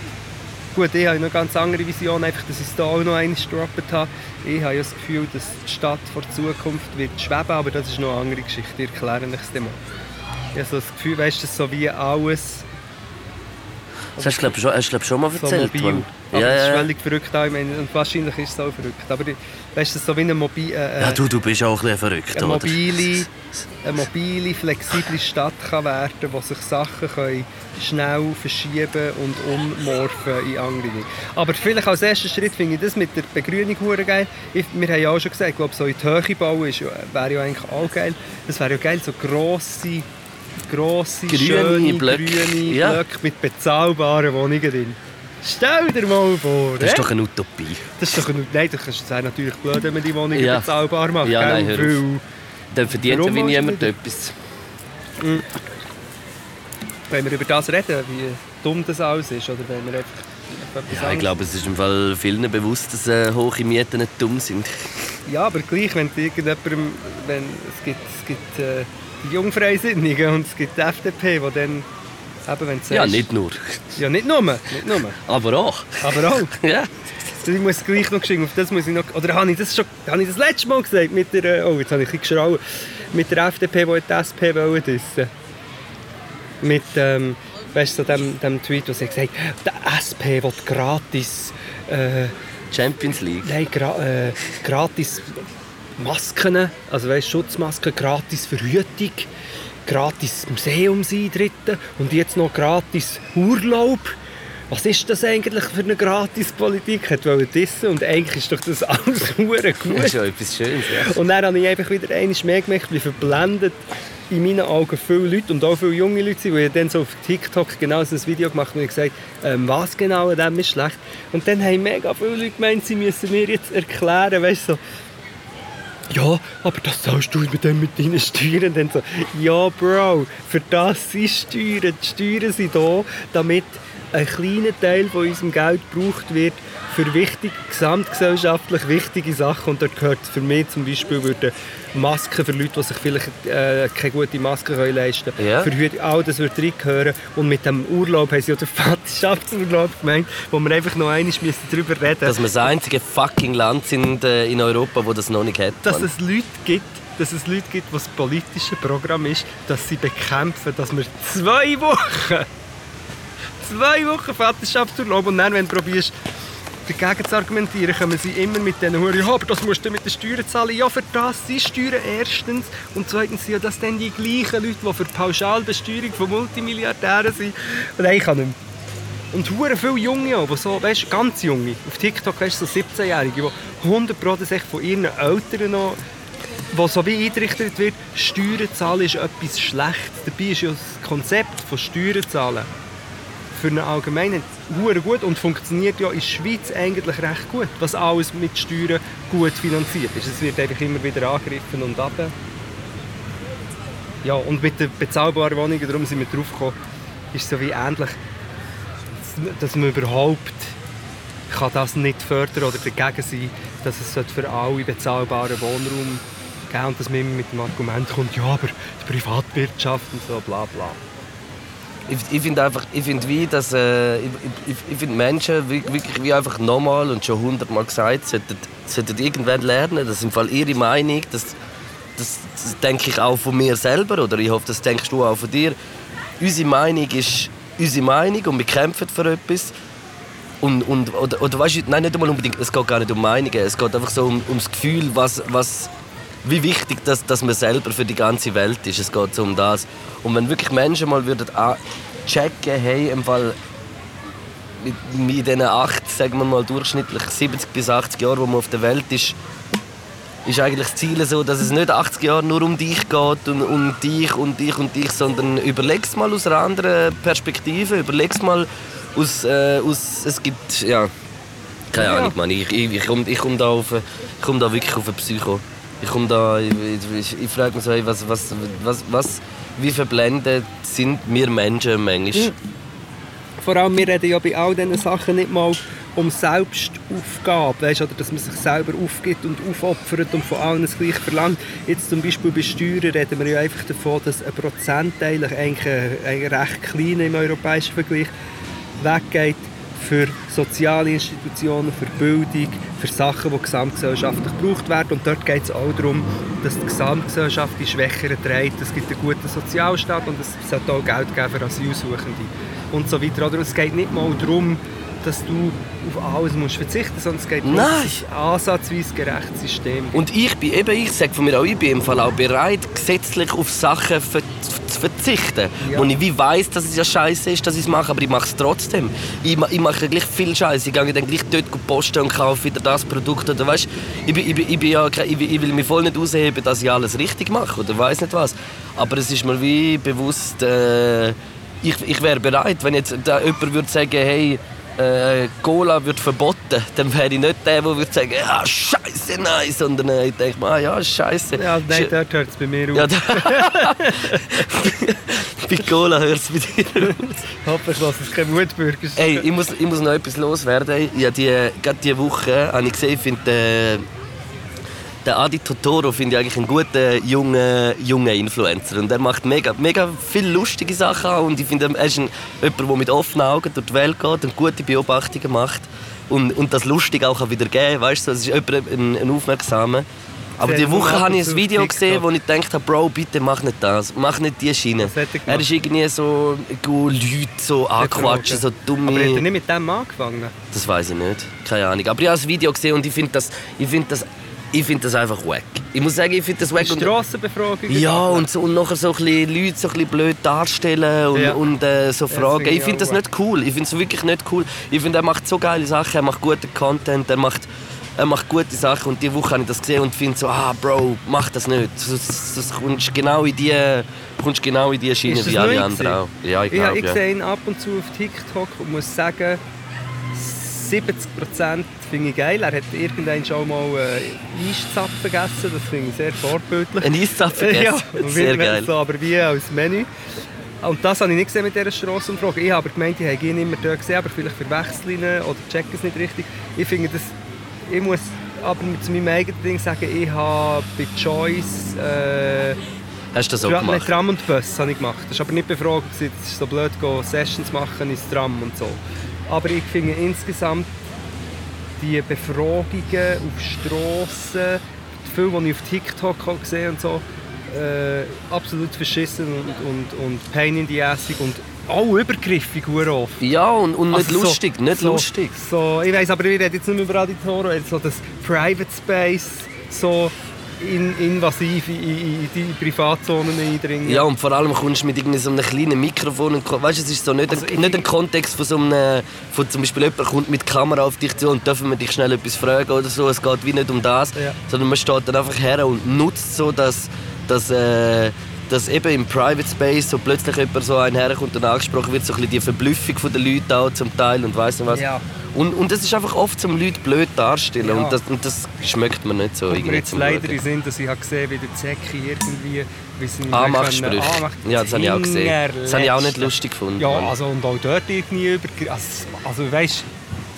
gut, ich habe noch eine ganz andere Vision, einfach, dass ich es da auch noch einmal gedroppt habe. Ich habe ja das Gefühl, dass die Stadt vor der Zukunft wird schweben, aber das ist noch eine andere Geschichte, ich erkläre euch das mal. Ich habe so das Gefühl, weißt du, so wie alles du glaub, schon, hast du, schon mal so erzählt. mobil. Aber Ja, das ist völlig verrückt auch, ich meine, und wahrscheinlich ist es auch verrückt. Aber weißt du, so wie eine, Mobi äh, ja, du, du bist auch ein bisschen verrückt, eine, oder? mobile, eine mobile, flexible Stadt kann werden wo sich Sachen können schnell verschieben und ummorphen in andere. Aber vielleicht als ersten Schritt finde ich das mit der Begrünung geil. Ich, wir haben ja auch schon gesagt, ich glaube, so in die Höhe bauen ist, wäre ja eigentlich auch geil. Das wäre ja geil, so grosse, grosse, Grüne schöne, Blöcke. grüne Ja. Blöcke mit bezahlbaren Wohnungen drin. Stell dir mal vor, Das ist doch eine Utopie. Das ist doch ein, nein, das wäre natürlich blöd, wenn man die Wohnungen Ja. bezahlbar macht. Ja, nein, hör auf. Dann verdient wie niemand etwas. Wenn wir über das reden, wie dumm das alles ist, oder wenn wir einfach Ja, ich glaube, es ist im Fall vielen bewusst, dass äh, hohe Mieten nicht dumm sind. Ja, aber gleich, wenn irgendjemandem, wenn es gibt, es gibt äh, die Jungfreisinnigen und es gibt die FDP, die dann, eben wenn du Ja, nicht nur. Ja, nicht nur, nicht nur, Aber auch. aber auch. Ja. Ich muss gleich noch geschrieben, auf das muss ich noch, oder habe ich das schon, habe ich das letzte Mal gesagt mit der, äh, oh jetzt habe ich ein geschrauen, mit der FDP, die die SP dissen. Mit, ähm, weißt du, so dem, dem Tweet, wo sie gesagt hat, der SP will gratis, äh, Champions League. nein, gra äh, gratis Masken, also weißt, Schutzmasken, gratis Verhütung, gratis Museumseintritte und jetzt noch gratis Urlaub. Was ist das eigentlich für eine Gratispolitik? Hat wollen dissen und eigentlich ist doch das alles hure Das ist gut. ja etwas Schönes. Ja. Und dann habe ich einfach wieder einmal mehr gemerkt, wie verblendet in meinen Augen viele Leute und auch viele junge Leute sind, die dann so auf TikTok genau so ein Video gemacht haben und gesagt ähm, was genau an dem ist schlecht. Und dann haben mega viele Leute gemeint, sie müssen mir jetzt erklären, weißt du, so, ja, aber das zahlst du mit dem mit deinen Steuern. Dann so, ja, Bro, für das sind Steuern. Die Steuern sind da, damit ein kleiner Teil von unserem Geld gebraucht wird für wichtig, gesamtgesellschaftlich wichtige Sachen. Und dort gehört für mich zum Beispiel würden Masken für Leute, die sich vielleicht äh, keine gute Maske können leisten können. Ja. Für Hüte, all das würde reingehören. Und mit dem Urlaub haben sie ja den Vaterschaftsurlaub gemeint, wo wir einfach noch einmal müssen darüber reden Dass wir das einzige fucking Land sind äh, in Europa, wo das noch nicht hat. dass es Leute gibt, dass es Leute gibt, was das politische Programm ist, dass sie bekämpfen, dass wir zwei Wochen, zwei Wochen Vaterschaftsurlaub und dann, wenn du probierst, dagegen zu argumentieren, kommen sie immer mit diesen Huren, ja, aber das musst du mit den Steuern zahlen. Ja, für das sind Steuern erstens und zweitens sind ja das dann die gleichen Leute, die für die Pauschalbesteuerung von Multimilliardären sind. Und ich kann nicht mehr. Und hure viele Junge, die so, weißt, ganz junge, auf TikTok weißt, so 17-Jährige, die 100% sich von ihren Eltern noch, wo so wie eingerichtet wird, Steuern zahlen ist etwas Schlechtes. Dabei ist ja das Konzept von Steuern zahlen für eine Allgemeinheit hure gut und funktioniert ja in der Schweiz eigentlich recht gut, was alles mit Steuern gut finanziert ist. Es wird einfach immer wieder angegriffen und ab. Ja, und mit den bezahlbaren Wohnungen, darum sind wir drauf gekommen, ist so wie ähnlich, dass man überhaupt kann das nicht fördern oder dagegen sein, dass es für alle bezahlbaren Wohnraum geben und dass man immer mit dem Argument kommt, ja, aber die Privatwirtschaft und so, bla bla. Ich, ich finde einfach, ich finde wie, dass äh, ich, ich, ich finde Menschen wirklich wie einfach nochmal und schon hundertmal gesagt sollten, sollten irgendwann lernen, dass im Fall ihre Meinung, dass das, das denke ich auch von mir selber oder? Ich hoffe, das denkst du auch von dir. Unsere Meinung ist unsere Meinung und wir kämpfen für etwas. Und, und, oder, oder weißt du, nein, nicht unbedingt, es geht gar nicht um Meinungen, es geht einfach so um, ums Gefühl, was, was, wie wichtig das, dass man selber für die ganze Welt ist. Es geht so um das. Und wenn wirklich Menschen mal würden checken, hey, im Fall mit, mit diesen acht, sagen wir mal durchschnittlich 70 bis 80 Jahren, wo man auf der Welt ist, ist eigentlich das Ziel so, dass es nicht 80 Jahre nur um dich geht und um dich und dich und dich, sondern überleg's mal aus einer anderen Perspektive, überleg's mal aus, äh, aus es gibt, ja, keine Ahnung, Mann, ich, ich, ich komme ich komm da, auf, ich komm da wirklich auf eine Psycho. Ich komme da, ich, ich, ich frage mich so, was, was, was, was, wie verblendet sind wir Menschen manchmal? Vor allem, wir reden ja bei all diesen Sachen nicht mal um Selbstaufgabe, weißt, oder dass man sich selber aufgibt und aufopfert und von allen das Gleiche verlangt. Jetzt zum Beispiel bei Steuern reden wir ja einfach davon, dass ein Prozentteil, eigentlich ein, ein recht kleiner im europäischen Vergleich, weggeht für soziale Institutionen, für Bildung, für Sachen, die gesamtgesellschaftlich gebraucht werden. Und dort geht es auch darum, dass die Gesamtgesellschaft die Schwächeren trägt. Es gibt einen guten Sozialstaat und es sollte auch Geld geben für Asylsuchende und so weiter. Oder es geht nicht mal darum, dass du auf alles musst verzichten musst, es geht um ein ansatzweise gerechtes System. Und ich bin eben, ich sage von mir auch, ich bin im Fall auch bereit, gesetzlich auf Sachen zu verzichten. Ja. Wo ich wie weiss, dass es ja scheiße ist, dass ich es mache, aber ich mache es trotzdem. Ich, ich mache gleich viel Scheiße. Ich gehe dann gleich dort posten und kaufe wieder das Produkt. Oder weißt, ich, ich, ich, bin ja, ich, ich will mich voll nicht ausheben, dass ich alles richtig mache oder weiß nicht was. Aber es ist mir wie bewusst, äh, ich, ich wäre bereit, wenn jetzt da jemand würde sagen, hey, äh, Cola wird verboten, dann wäre ich nicht der, der würde sagen, ja, scheiße, nein, sondern äh, ich denke mir, ah, ja, scheiße. Ja, nein, dort hört es bei mir auf. Ja, bei Cola hört es bei dir auf. Hoffentlich lasse es kein Mutbürger. Ey, ich muss, ich muss noch etwas loswerden. Ja, die, gerade diese Woche habe ich gesehen, finde äh, der Adi Totoro finde ich eigentlich einen guten jungen, jungen Influencer. Und er macht mega, mega viele lustige Sachen und ich finde, er ist ein, jemand, der mit offenen Augen durch die Welt geht und gute Beobachtungen macht und, und das lustig auch wieder geben weißt du, es ist jemand, ein, ein Aufmerksamer. Aber diese Woche habe ich ein Video gesehen, wo ich gedacht habe, Bro, bitte mach nicht das, mach nicht die Schiene. Er ist irgendwie so Leute so anquatschen, so dumme... Aber hat er nicht mit dem angefangen? Das weiß ich nicht, keine Ahnung. Aber ich habe das Video gesehen und ich finde das, find das ich finde das einfach wack. Ich muss sagen, ich finde das wack. Strassenbefragung. Ja, und, so, und nachher so ein bisschen Leute so ein bisschen blöd darstellen und, ja. und äh, so fragen. ich finde das nicht cool. Ich finde es wirklich nicht cool. Ich finde, er macht so geile Sachen, er macht guten Content, er macht, er macht gute Sachen. Und diese Woche habe ich das gesehen und finde so, ah, Bro, mach das nicht. Du kommst genau in die, kommst genau in die Schiene wie alle anderen auch. Ja, ich, glaub, ich, ich ja. sehe ihn ab und zu auf TikTok und muss sagen, 70% finde ich geil. Er hat irgendwann schon mal äh, Eiszapfen gegessen, das finde ich sehr vorbildlich. Ein Eiszapfen gegessen? ja, sehr geil. So, aber wie als Menü. Und das habe ich nicht gesehen mit dieser Strassenumfrage. Ich habe gemeint, ich habe ihn immer dort gesehen, aber vielleicht verwechseln ihn oder checken es nicht richtig. Ich finde das, ich muss aber zu meinem eigenen Ding sagen, ich habe bei Choice äh, Hast du das auch Tra gemacht? Tram und Bus habe ich gemacht. Das war aber nicht befragt, es ist so blöd, Sessions machen ins Tram und so. Aber ich finde insgesamt die Befragungen auf Strassen, viel, die ich auf TikTok gesehen und so, äh, absolut verschissen und, und, und Pain in the Ass und auch übergriffig oft. Ja, und, und nicht also lustig, so, nicht so, lustig. So, ich weiß, aber ich rede jetzt nicht mehr über Aditoro, so das Private Space, so in, invasiv in, in, die Privatzonen eindringen. Ja, und vor allem kommst du mit so einem kleinen Mikrofon und weißt, es ist so nicht, also ein, nicht ein Kontext von so einem, von zum Beispiel jemand kommt mit Kamera auf dich zu und dürfen wir dich schnell etwas fragen oder so. Es geht wie nicht um das, ja. sondern man steht dann einfach her und nutzt so, dass, dass äh, dass eben im Private Space so plötzlich jemand so ein herkommt und angesprochen wird, so ein bisschen die Verblüffung der Leute auch zum Teil und weiss nicht was. Ja. Und, und das ist einfach oft zum Leute blöd darstellen ja. und, das, und das schmeckt mir nicht so. Und mir jetzt leider in Sinn, dass ich habe gesehen wie der Zecki irgendwie wie sie Anmachsprüche. Ja, das habe ich auch gesehen. Das habe ich auch nicht lustig gefunden. Ja, also und auch dort irgendwie über... Also, also weißt du,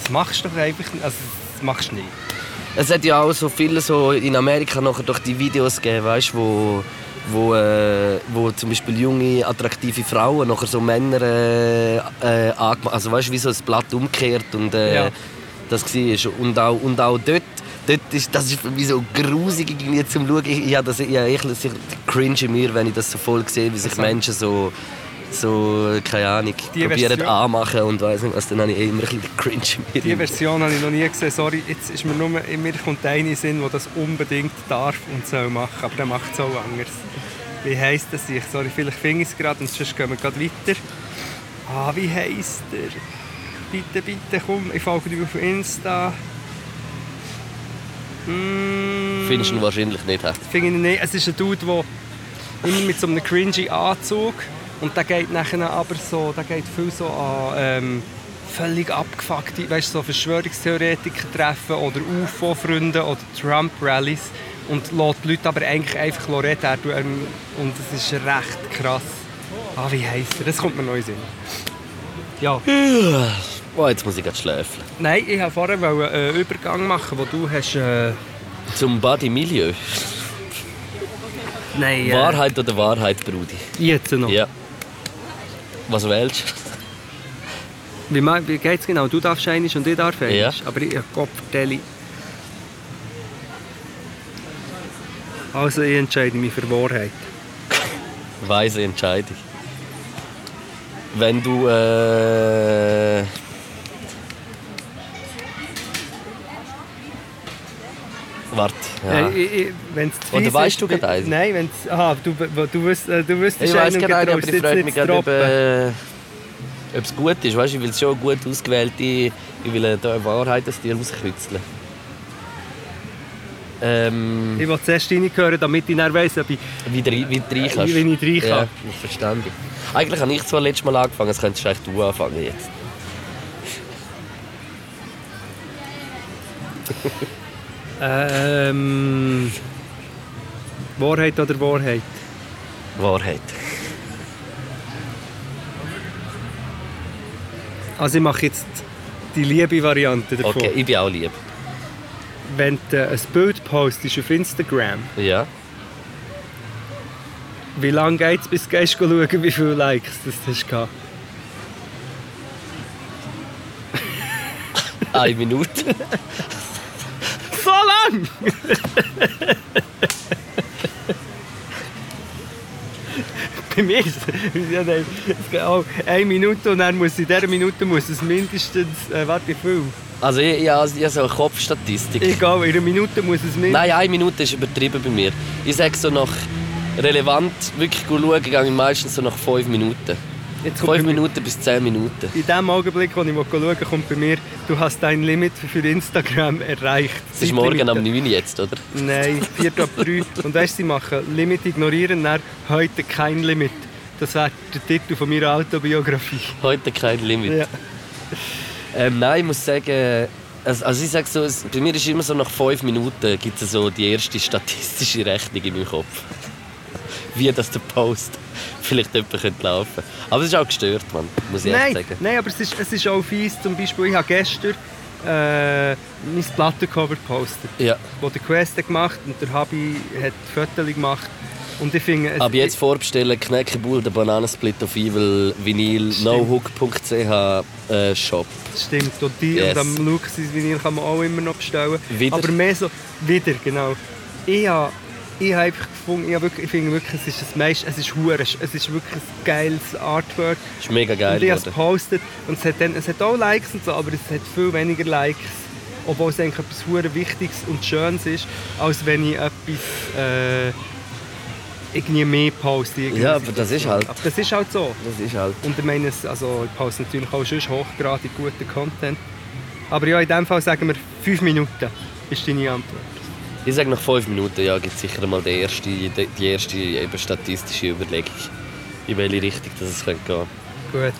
das machst du doch einfach... Also das machst du nicht. Es hat ja auch so viele so in Amerika nachher durch die Videos gegeben, weißt, wo wo, äh, wo zum Beispiel junge, attraktive Frauen nachher so Männer äh, äh, also weißt, wie so ein Blatt umkehrt und äh, ja. das war. Und auch, und auch dort dort ist, das ist für mich so grusig irgendwie zum Schauen. Ich, ich das, ich, ich, ich cringe in mir, wenn ich das so voll sehe, wie sich Menschen so, so, keine Ahnung, Die probieren anmachen und weiss nicht was, dann habe ich eh immer ein bisschen cringe in Die. Version habe ich noch nie gesehen. Sorry, jetzt ist mir nur mir kommt eine in Sinn, der das unbedingt darf und soll machen. Aber der macht es auch anders. Wie heisst das? Ich? Sorry, vielleicht finde ich es gerade und sonst gehen wir gerade weiter. Ah, wie heisst er? Bitte, bitte, komm, ich folge dir auf Insta. Mm, Findest du ihn wahrscheinlich nicht. hä? Finde ich nicht. Es ist ein Dude, der immer mit so einem cringy Anzug und der geht nachher aber so, der geht viel so an ähm, völlig abgefuckte, weißt, so Verschwörungstheoretiker treffen oder UFO-Freunde oder Trump-Rallies und lässt die Leute aber eigentlich einfach reden. Ähm, Und es ist recht krass. Ah, wie heisst er? Das kommt mir neu Sinn. Ja. Oh, jetzt muss ich gerade schlafen. Nein, ich wollte vorher einen Übergang machen, wo du hast... Äh, Zum Body Milieu. nein, äh, Wahrheit oder Wahrheit, Brudi? Jetzt noch. Ja. Was wählst Wie, ma- wie geht es genau? Du darfst einiges und ich darf einiges. Ja. Aber ich Gott vertelle. Also ich entscheide mich für Wahrheit. du? Weise Entscheidung. Wenn du. Äh, Warte. Ja. Äh, ich, ich, wenn's zu Oder weißt ist, du gerade einen? Nein, wenn es... Aha, du, du, du, wüsst, äh, du wüsstest Ich weiß einen und gerade, aber getraust ich jetzt frage nicht mich zu gerade, ob, droppen. äh, ob es gut ist. Weißt du, ich will es schon gut ausgewählte. Ich will äh, da eine Wahrheit aus dir rauskitzeln. Ähm, Ich will zuerst reinhören, damit ich dann weiss, ob ich... wie du rein- wie du rein kannst. Wie ich rein kann. Ja, verstanden. Eigentlich habe ich zwar letztes Mal angefangen, das könntest eigentlich du anfangen jetzt. Ähm... Wahrheit oder Wahrheit? Wahrheit. Also ich mache jetzt die liebe Variante davon. Okay, ich bin auch lieb. Wenn du ein Bild postest auf Instagram, Ja. wie lange geht es, bis du schauen, wie viele Likes das du hast gehabt? Eine Minute. Lang! Bei mir ist es eine Minute und dann muss in dieser Minute muss es mindestens, äh, warte, wie viel? Also ich, ich, habe- ich habe so eine Kopfstatistik. Egal, in einer Minute muss es mindestens... Nein, eine Minute ist übertrieben bei mir. Ich sage so nach relevant wirklich gut schauen, gehe ich meistens so nach fünf Minuten. Jetzt kommt bei Fünf mir- Minuten bis zehn Minuten. In dem Augenblick, wo ich schauen kommt bei mir, du hast dein Limit für Instagram erreicht. Es ist morgen am 9 Uhr jetzt, oder? Nein, 4 ab 3. Und weißt sie machen Limit ignorieren, dann heute kein Limit. Das wäre der Titel von meiner Autobiografie. Heute kein Limit. Ja. Ähm, nein, ich muss sagen, also, also ich sage so, es, bei mir ist immer so nach fünf Minuten gibt es so die erste statistische Rechnung in meinem Kopf. Wie das der Post vielleicht jemand könnte laufen Aber es ist auch gestört, Mann, muss ich Nein, sagen. nein, aber es ist, es ist auch fies. Zum Beispiel, ich habe gestern äh, mein Plattencover gepostet, Ja. wo der Quest hat gemacht und der Habi hat Fotos gemacht. Und ich finde, es- Aber jetzt vorbestellen, Knäckebull, der Bananensplit auf Evil, Vinyl, nohook.ch äh, Shop. Stimmt, und, die, Yes. und am Luxus Vinyl kann man auch immer noch bestellen. Wieder? Aber mehr so, wieder, genau. Ich habe ich habe einfach gefunden, ich, wirklich, ich finde wirklich, es ist das meiste, es ist hure, es ist wirklich ein geiles Artwork. Ist mega geil und ich habe es gepostet und es hat, dann, es hat auch Likes und so, aber es hat viel weniger Likes. Obwohl es eigentlich etwas hure Wichtiges und Schönes ist, als wenn ich etwas äh, irgendwie mehr poste. irgendwie. Ja, aber das ist halt. Aber das ist halt so. Das ist halt. Und ich meine, es- also, ich poste natürlich auch sonst hochgradig guten Content. Aber ja, in dem Fall sagen wir 5 Minuten ist deine Antwort. Ich sage nach fünf Minuten, ja, gibt es sicher mal die erste, die, erste eben statistische Überlegung, in welche Richtung das es könnte gehen Gut.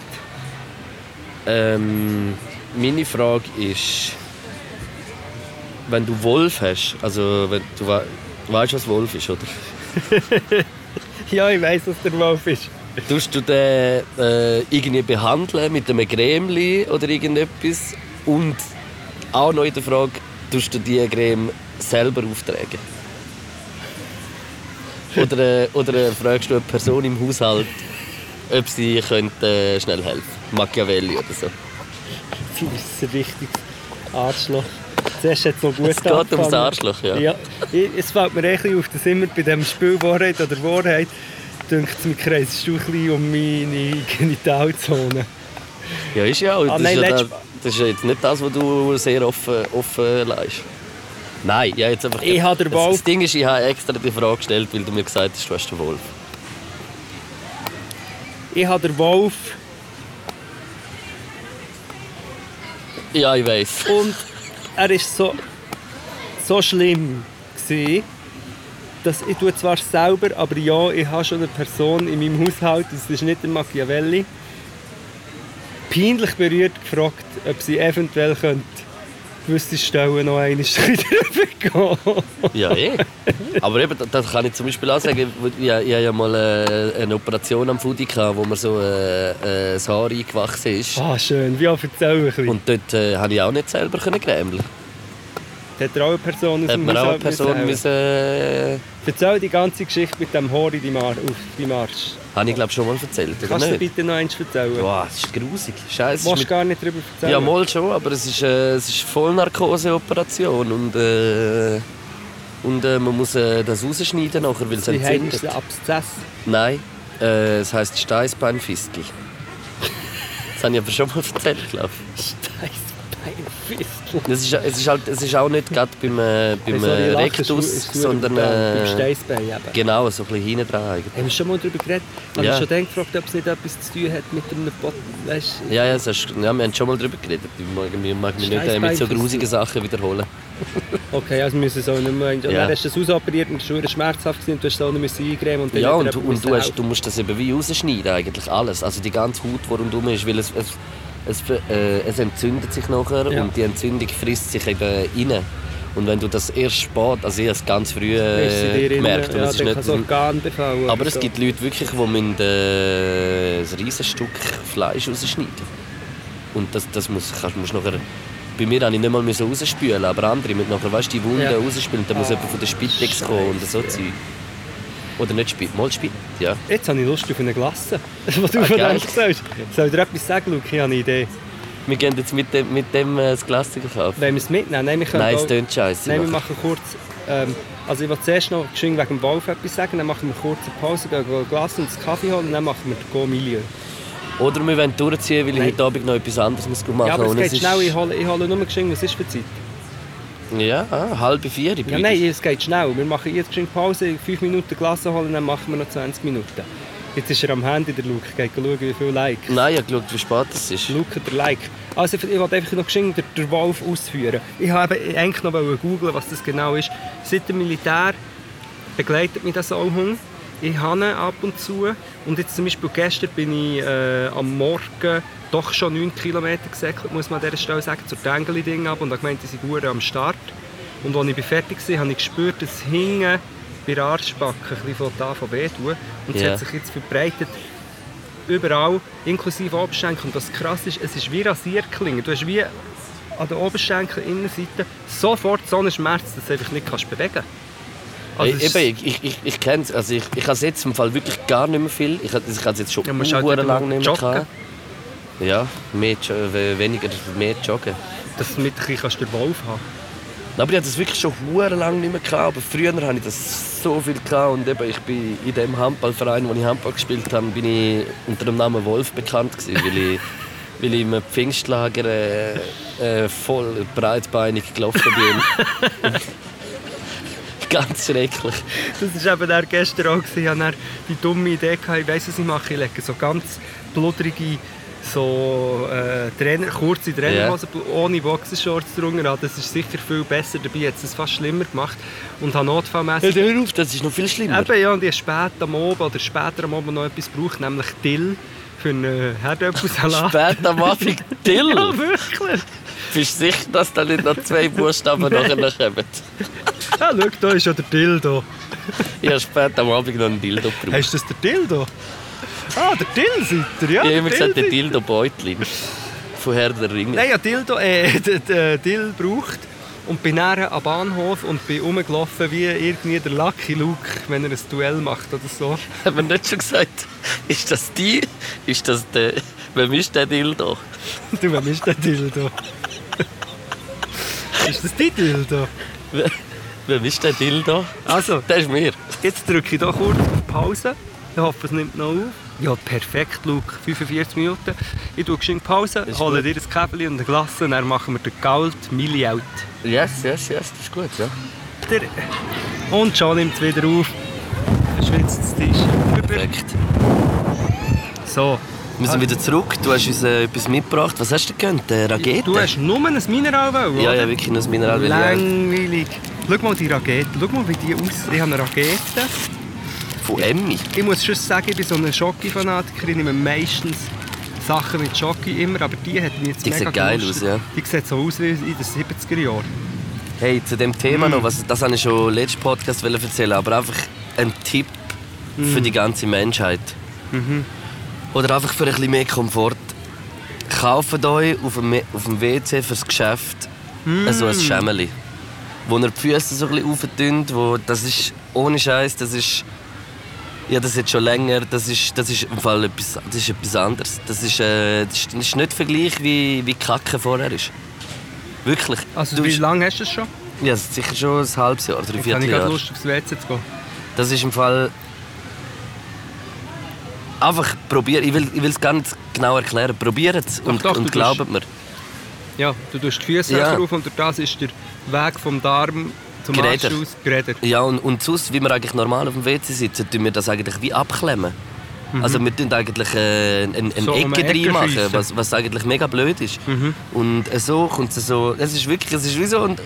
ähm, Meine Frage ist, wenn du Wolf hast, also wenn du, we du weißt, was Wolf ist, oder? Ja, ich weiss, was der Wolf ist. Tust du den äh, irgendwie behandeln mit einem Cremeli oder irgendetwas? Und auch noch in der Frage, tust du die Creme selber auftragen? Oder, äh, oder fragst du eine Person im Haushalt, ob sie könnte, äh, schnell helfen Machiavelli oder so. Du bist ein richtiges Arschloch. Zuerst hat es noch gut Es geht ums angefangen. Arschloch, ja. ja. Es fällt mir ein bisschen auf, dass immer bei dem Spiel Wahrheit oder Wahrheit denkt mir kreisest du ein bisschen um meine Genitalzone. Ja, ist ja. Ah, Das, nein, ist ja letzt- das, ist jetzt nicht das, was du sehr offen, offen leist. Nein, ja, jetzt einfach. Ich habe den das, Wolf- das Ding ist, ich habe extra die Frage gestellt, weil du mir gesagt hast, du hast den Wolf. Ich habe den Wolf Ja, ich weiß. und er war so, so schlimm, gewesen, dass ich tue zwar selber, aber ja, ich habe schon eine Person in meinem Haushalt, das ist nicht der Machiavelli, peinlich berührt gefragt, ob sie eventuell könnte gewisse Stellen noch einmal drüber gehen. Ja, eh. Aber eben, das- kann ich zum Beispiel auch sagen. Ich, ich habe ja mal äh, eine Operation am Fudi, gehabt, wo mir so äh, äh, das Haar eingewachsen ist. Ah, schön. Wie auch erzähl ein bisschen. Und dort äh, habe ich auch nicht selber können grämeln. Hat er auch eine Person aus dem auch eine Person müssen äh, Erzähl die ganze Geschichte mit dem Haar in deinem Ar auf deinem Arsch. Habe ich glaube schon mal erzählt, oder Kannst du bitte noch eins erzählen? Boah, das ist grusig. Scheiße. Du willst gar nicht darüber erzählen? Ja, mal schon, aber es ist, äh, es ist Vollnarkose-Operation und, äh, und äh, man muss äh, das rausschneiden nachher, weil es entzündet. es? Abszess? Nein, äh, es heisst Steißbeinfistel. Das habe ich aber schon mal erzählt, glaube ich. Steißbeinfistel. Es ist, es ist, halt, es ist auch nicht gerade beim, äh, beim äh, Rectus, ist- ist sondern verdammt. Beim äh, Steißbein eben. genau, so ein bisschen hinten dran. eigentlich. Haben wir schon mal darüber geredet? Ja. ich schon dann gefragt, ob es nicht etwas zu tun hat mit einem. Weißt du? Ja, ja, hast, ja, wir haben schon mal darüber geredet. Ich mag, ich mag mich nicht äh, mit so grusigen Sachen wiederholen. Okay, also müssen es auch nicht mehr... Und Ja. dann hast du das ausoperiert und es war schmerzhaft gewesen und du hast es auch nicht eingremen und Ja, und, du- jemand und du, hast, du musst das eben wie rausschneiden, eigentlich alles. Also die ganze Haut, die rundherum ist, weil es, es, es, äh, es entzündet sich nachher Ja. und die Entzündung frisst sich eben rein. Und wenn du das erst spät, also ich habe es ganz früh äh, gemerkt, und ja, es ist dann nicht, befallen. aber es so. gibt Leute wirklich, die müssen, äh, ein riesiges Stück Fleisch rausschneiden. Und das, das muss, kannst, musst nachher... Bei mir musste ich nicht mal rausspülen, aber andere müssen nachher weißt, die Wunden Ja. rausspülen. Da muss Ah, jemand von der Spitex kommen und so Zeug. Oder nicht Spit, mal Spit, ja. Jetzt habe ich Lust auf eine Glasse. Was du Ah, von dem sagst. Soll ich dir etwas sagen, Luke? Ich habe eine Idee. Wir gehen jetzt mit dem, mit dem äh, das Glas kaufen. Wollen wir es mitnehmen? Nein, wir können Nein, es tönt scheiße. Nein, wir machen kurz... Ähm, also ich will zuerst noch geschwind wegen dem Wolf etwas sagen, dann machen wir eine Pause, gehen ein Glas und einen Kaffee holen und dann machen wir den Go Milieu. Oder wir wollen durchziehen, weil ich Nein. heute Abend noch etwas anderes muss machen Ja, aber es geht schnell. Ich hole, ich hole nur geschwind, was ist für Zeit? Ja, ah, halb vier. Ja, nein, es geht schnell. Wir machen jetzt geschwind Pause, 5 Minuten Glas holen, dann machen wir noch 20 Minuten. Jetzt ist er am Handy, der Luke. Geht schauen, wie viele Likes. Nein, ich habe geschaut, wie spät es ist. Luke, der Like. Also ich wollte einfach noch geschwind den, den Wolf ausführen. Ich wollte eigentlich noch googeln, was das genau ist. Seit dem Militär begleitet mich das Sauhund. Ich habe ab und zu. Und jetzt zum Beispiel gestern bin ich äh, am Morgen doch schon 9 Kilometer gesäckelt, muss man an dieser Stelle sagen, zur Tengeli-Ding ab. Und da gemeint, ich sei gut am Start. Und als ich fertig war, habe ich gespürt, dass hinten bei der Arschbacke ein bisschen von da von weh. Und es Ja. hat sich jetzt verbreitet überall, inklusive Oberschenkel. Und das krass ist, es ist wie Rasierklingen. Du hast wie an der Oberschenkel-Innenseite sofort so einen Schmerz, dass du einfach nicht kannst bewegen kannst. Es ist- eben, ich, ich, ich, ich kenne es. Also ich, ich habe es jetzt im Fall wirklich gar nicht mehr viel. Ich, habe- ich habe es jetzt schon Ja, halt lange nicht mehr gehabt. Ja, mehr, weniger, mehr joggen. dass du mit kannst den Wolf haben Aber ich hatte das wirklich schon sehr lange nicht mehr gehabt. Aber früher hatte ich das so viel gehabt. Und eben, ich bin in dem Handballverein, wo ich Handball gespielt habe, bin ich unter dem Namen Wolf bekannt gewesen, weil ich, weil ich im Pfingstlager äh, äh, voll breitbeinig gelaufen bin. Ganz schrecklich. Das war eben dann gestern auch. Ich hatte die dumme Idee, gehabt, ich weiss, was ich mache. Ich lege so ganz blutterige so, äh, Trainer, kurze Trainerhosen ohne Boxershorts drunter an. Das ist sicher viel besser. Dabei hat es fast schlimmer gemacht. Und habe notfallmässig Hör hör auf, das ist noch viel schlimmer. Eben, ja, und ich habe spät am Abend oder später am Abend noch etwas gebraucht, nämlich Dill für einen Herdöpfelsalat. Spät am Abend Dill. Ja, wirklich. Bist du sicher, dass da nicht noch zwei Buchstaben nachher kommen? Ja, schau, da ist ja der Dildo. Ich habe spät am Abend noch einen Dildo gebraucht. Hast du das der Dildo? Ah, der ihr, ja. Ich habe immer gesagt, der seid ihr. Dildo Beutlin. Von Herr der Ringe. Nein, ja, Dildo, äh, der, Dill gebraucht und bin näher am Bahnhof und bin rumgelaufen wie irgendwie der Lucky Luke, wenn er ein Duell macht oder so. Haben wir nicht schon gesagt, ist das die? Ist das der. Wem ist der Dildo? Du, wem ist der Dildo? Ist das dein Dildo? Wer ist der Dildo? Also, Der ist mir. jetzt drücke ich hier kurz auf Pause. Ich hoffe, es nimmt noch auf. Ja, perfekt, Luke. 45 Minuten. Ich tue geschwind Pause, hole dir ein Käferchen und ein Glas und dann machen wir den Galt Mili out. Yes, yes, yes, das ist gut, ja. Und schon nimmt es wieder auf. Verschwitzt das Tisch. Perfekt. So. Wir sind wieder zurück. Du hast uns äh, etwas mitgebracht. Was hast du gegönnt? Eine Rakete? Du hast nur ein Mineral wollen, ja, oder? ja, wirklich nur das Mineral. Langweilig. Schau mal die Rakete. Schau mal, wie die aussieht. Ich habe eine Rakete. auch- Von Emmy. Ich muss schon sagen, ich bin so eine Schoki-Fanatiker. Ich nehme meistens Sachen mit Schoki immer, aber die hat mir jetzt Die mega sieht geil aus, ja. Die sieht so aus wie in den 70er Jahren. Hey, zu dem Mm. Thema noch, was, das habe ich schon letzten Podcast erzählen, aber einfach ein Tipp Mm. für die ganze Menschheit. Mhm. Oder einfach für ein bisschen mehr Komfort. Kauft euch auf dem, auf dem WC fürs Geschäft Mm. so ein Schemmeli. Wo ihr die Füße so ein bisschen auftönt, wo das ist ohne Scheiß, das ist ja, das jetzt schon länger, das ist, das ist im Fall etwas, das ist etwas anderes. Das ist, äh, das ist, das ist nicht Vergleich wie, wie Kacke vorher ist. Wirklich. Also Du wie bist- lange hast du das schon? ja, es ist sicher schon ein halbes Jahr, drei Jetzt habe ich Vierteljahr. Lust, aufs WC zu gehen. Das ist im Fall. Einfach probieren. Ich will, ich will es gar nicht genau erklären. Probiert es und, doch, und glaubt mir. Ja, du tust die Füße Ja. ja. auf und das ist der Weg vom Darm zum Geräder. Anschluss geredet. Ja, und, und sonst, wie wir eigentlich normal auf dem WC sitzen, tun wir das eigentlich wie abklemmen. Also wir tun eigentlich äh, ein, ein Mhm. So Ecke eine Ecke reinmachen, schiessen. was, was eigentlich mega blöd ist. Mhm. Und äh, so kommt es so, es ist wirklich, es ist wie so, ein,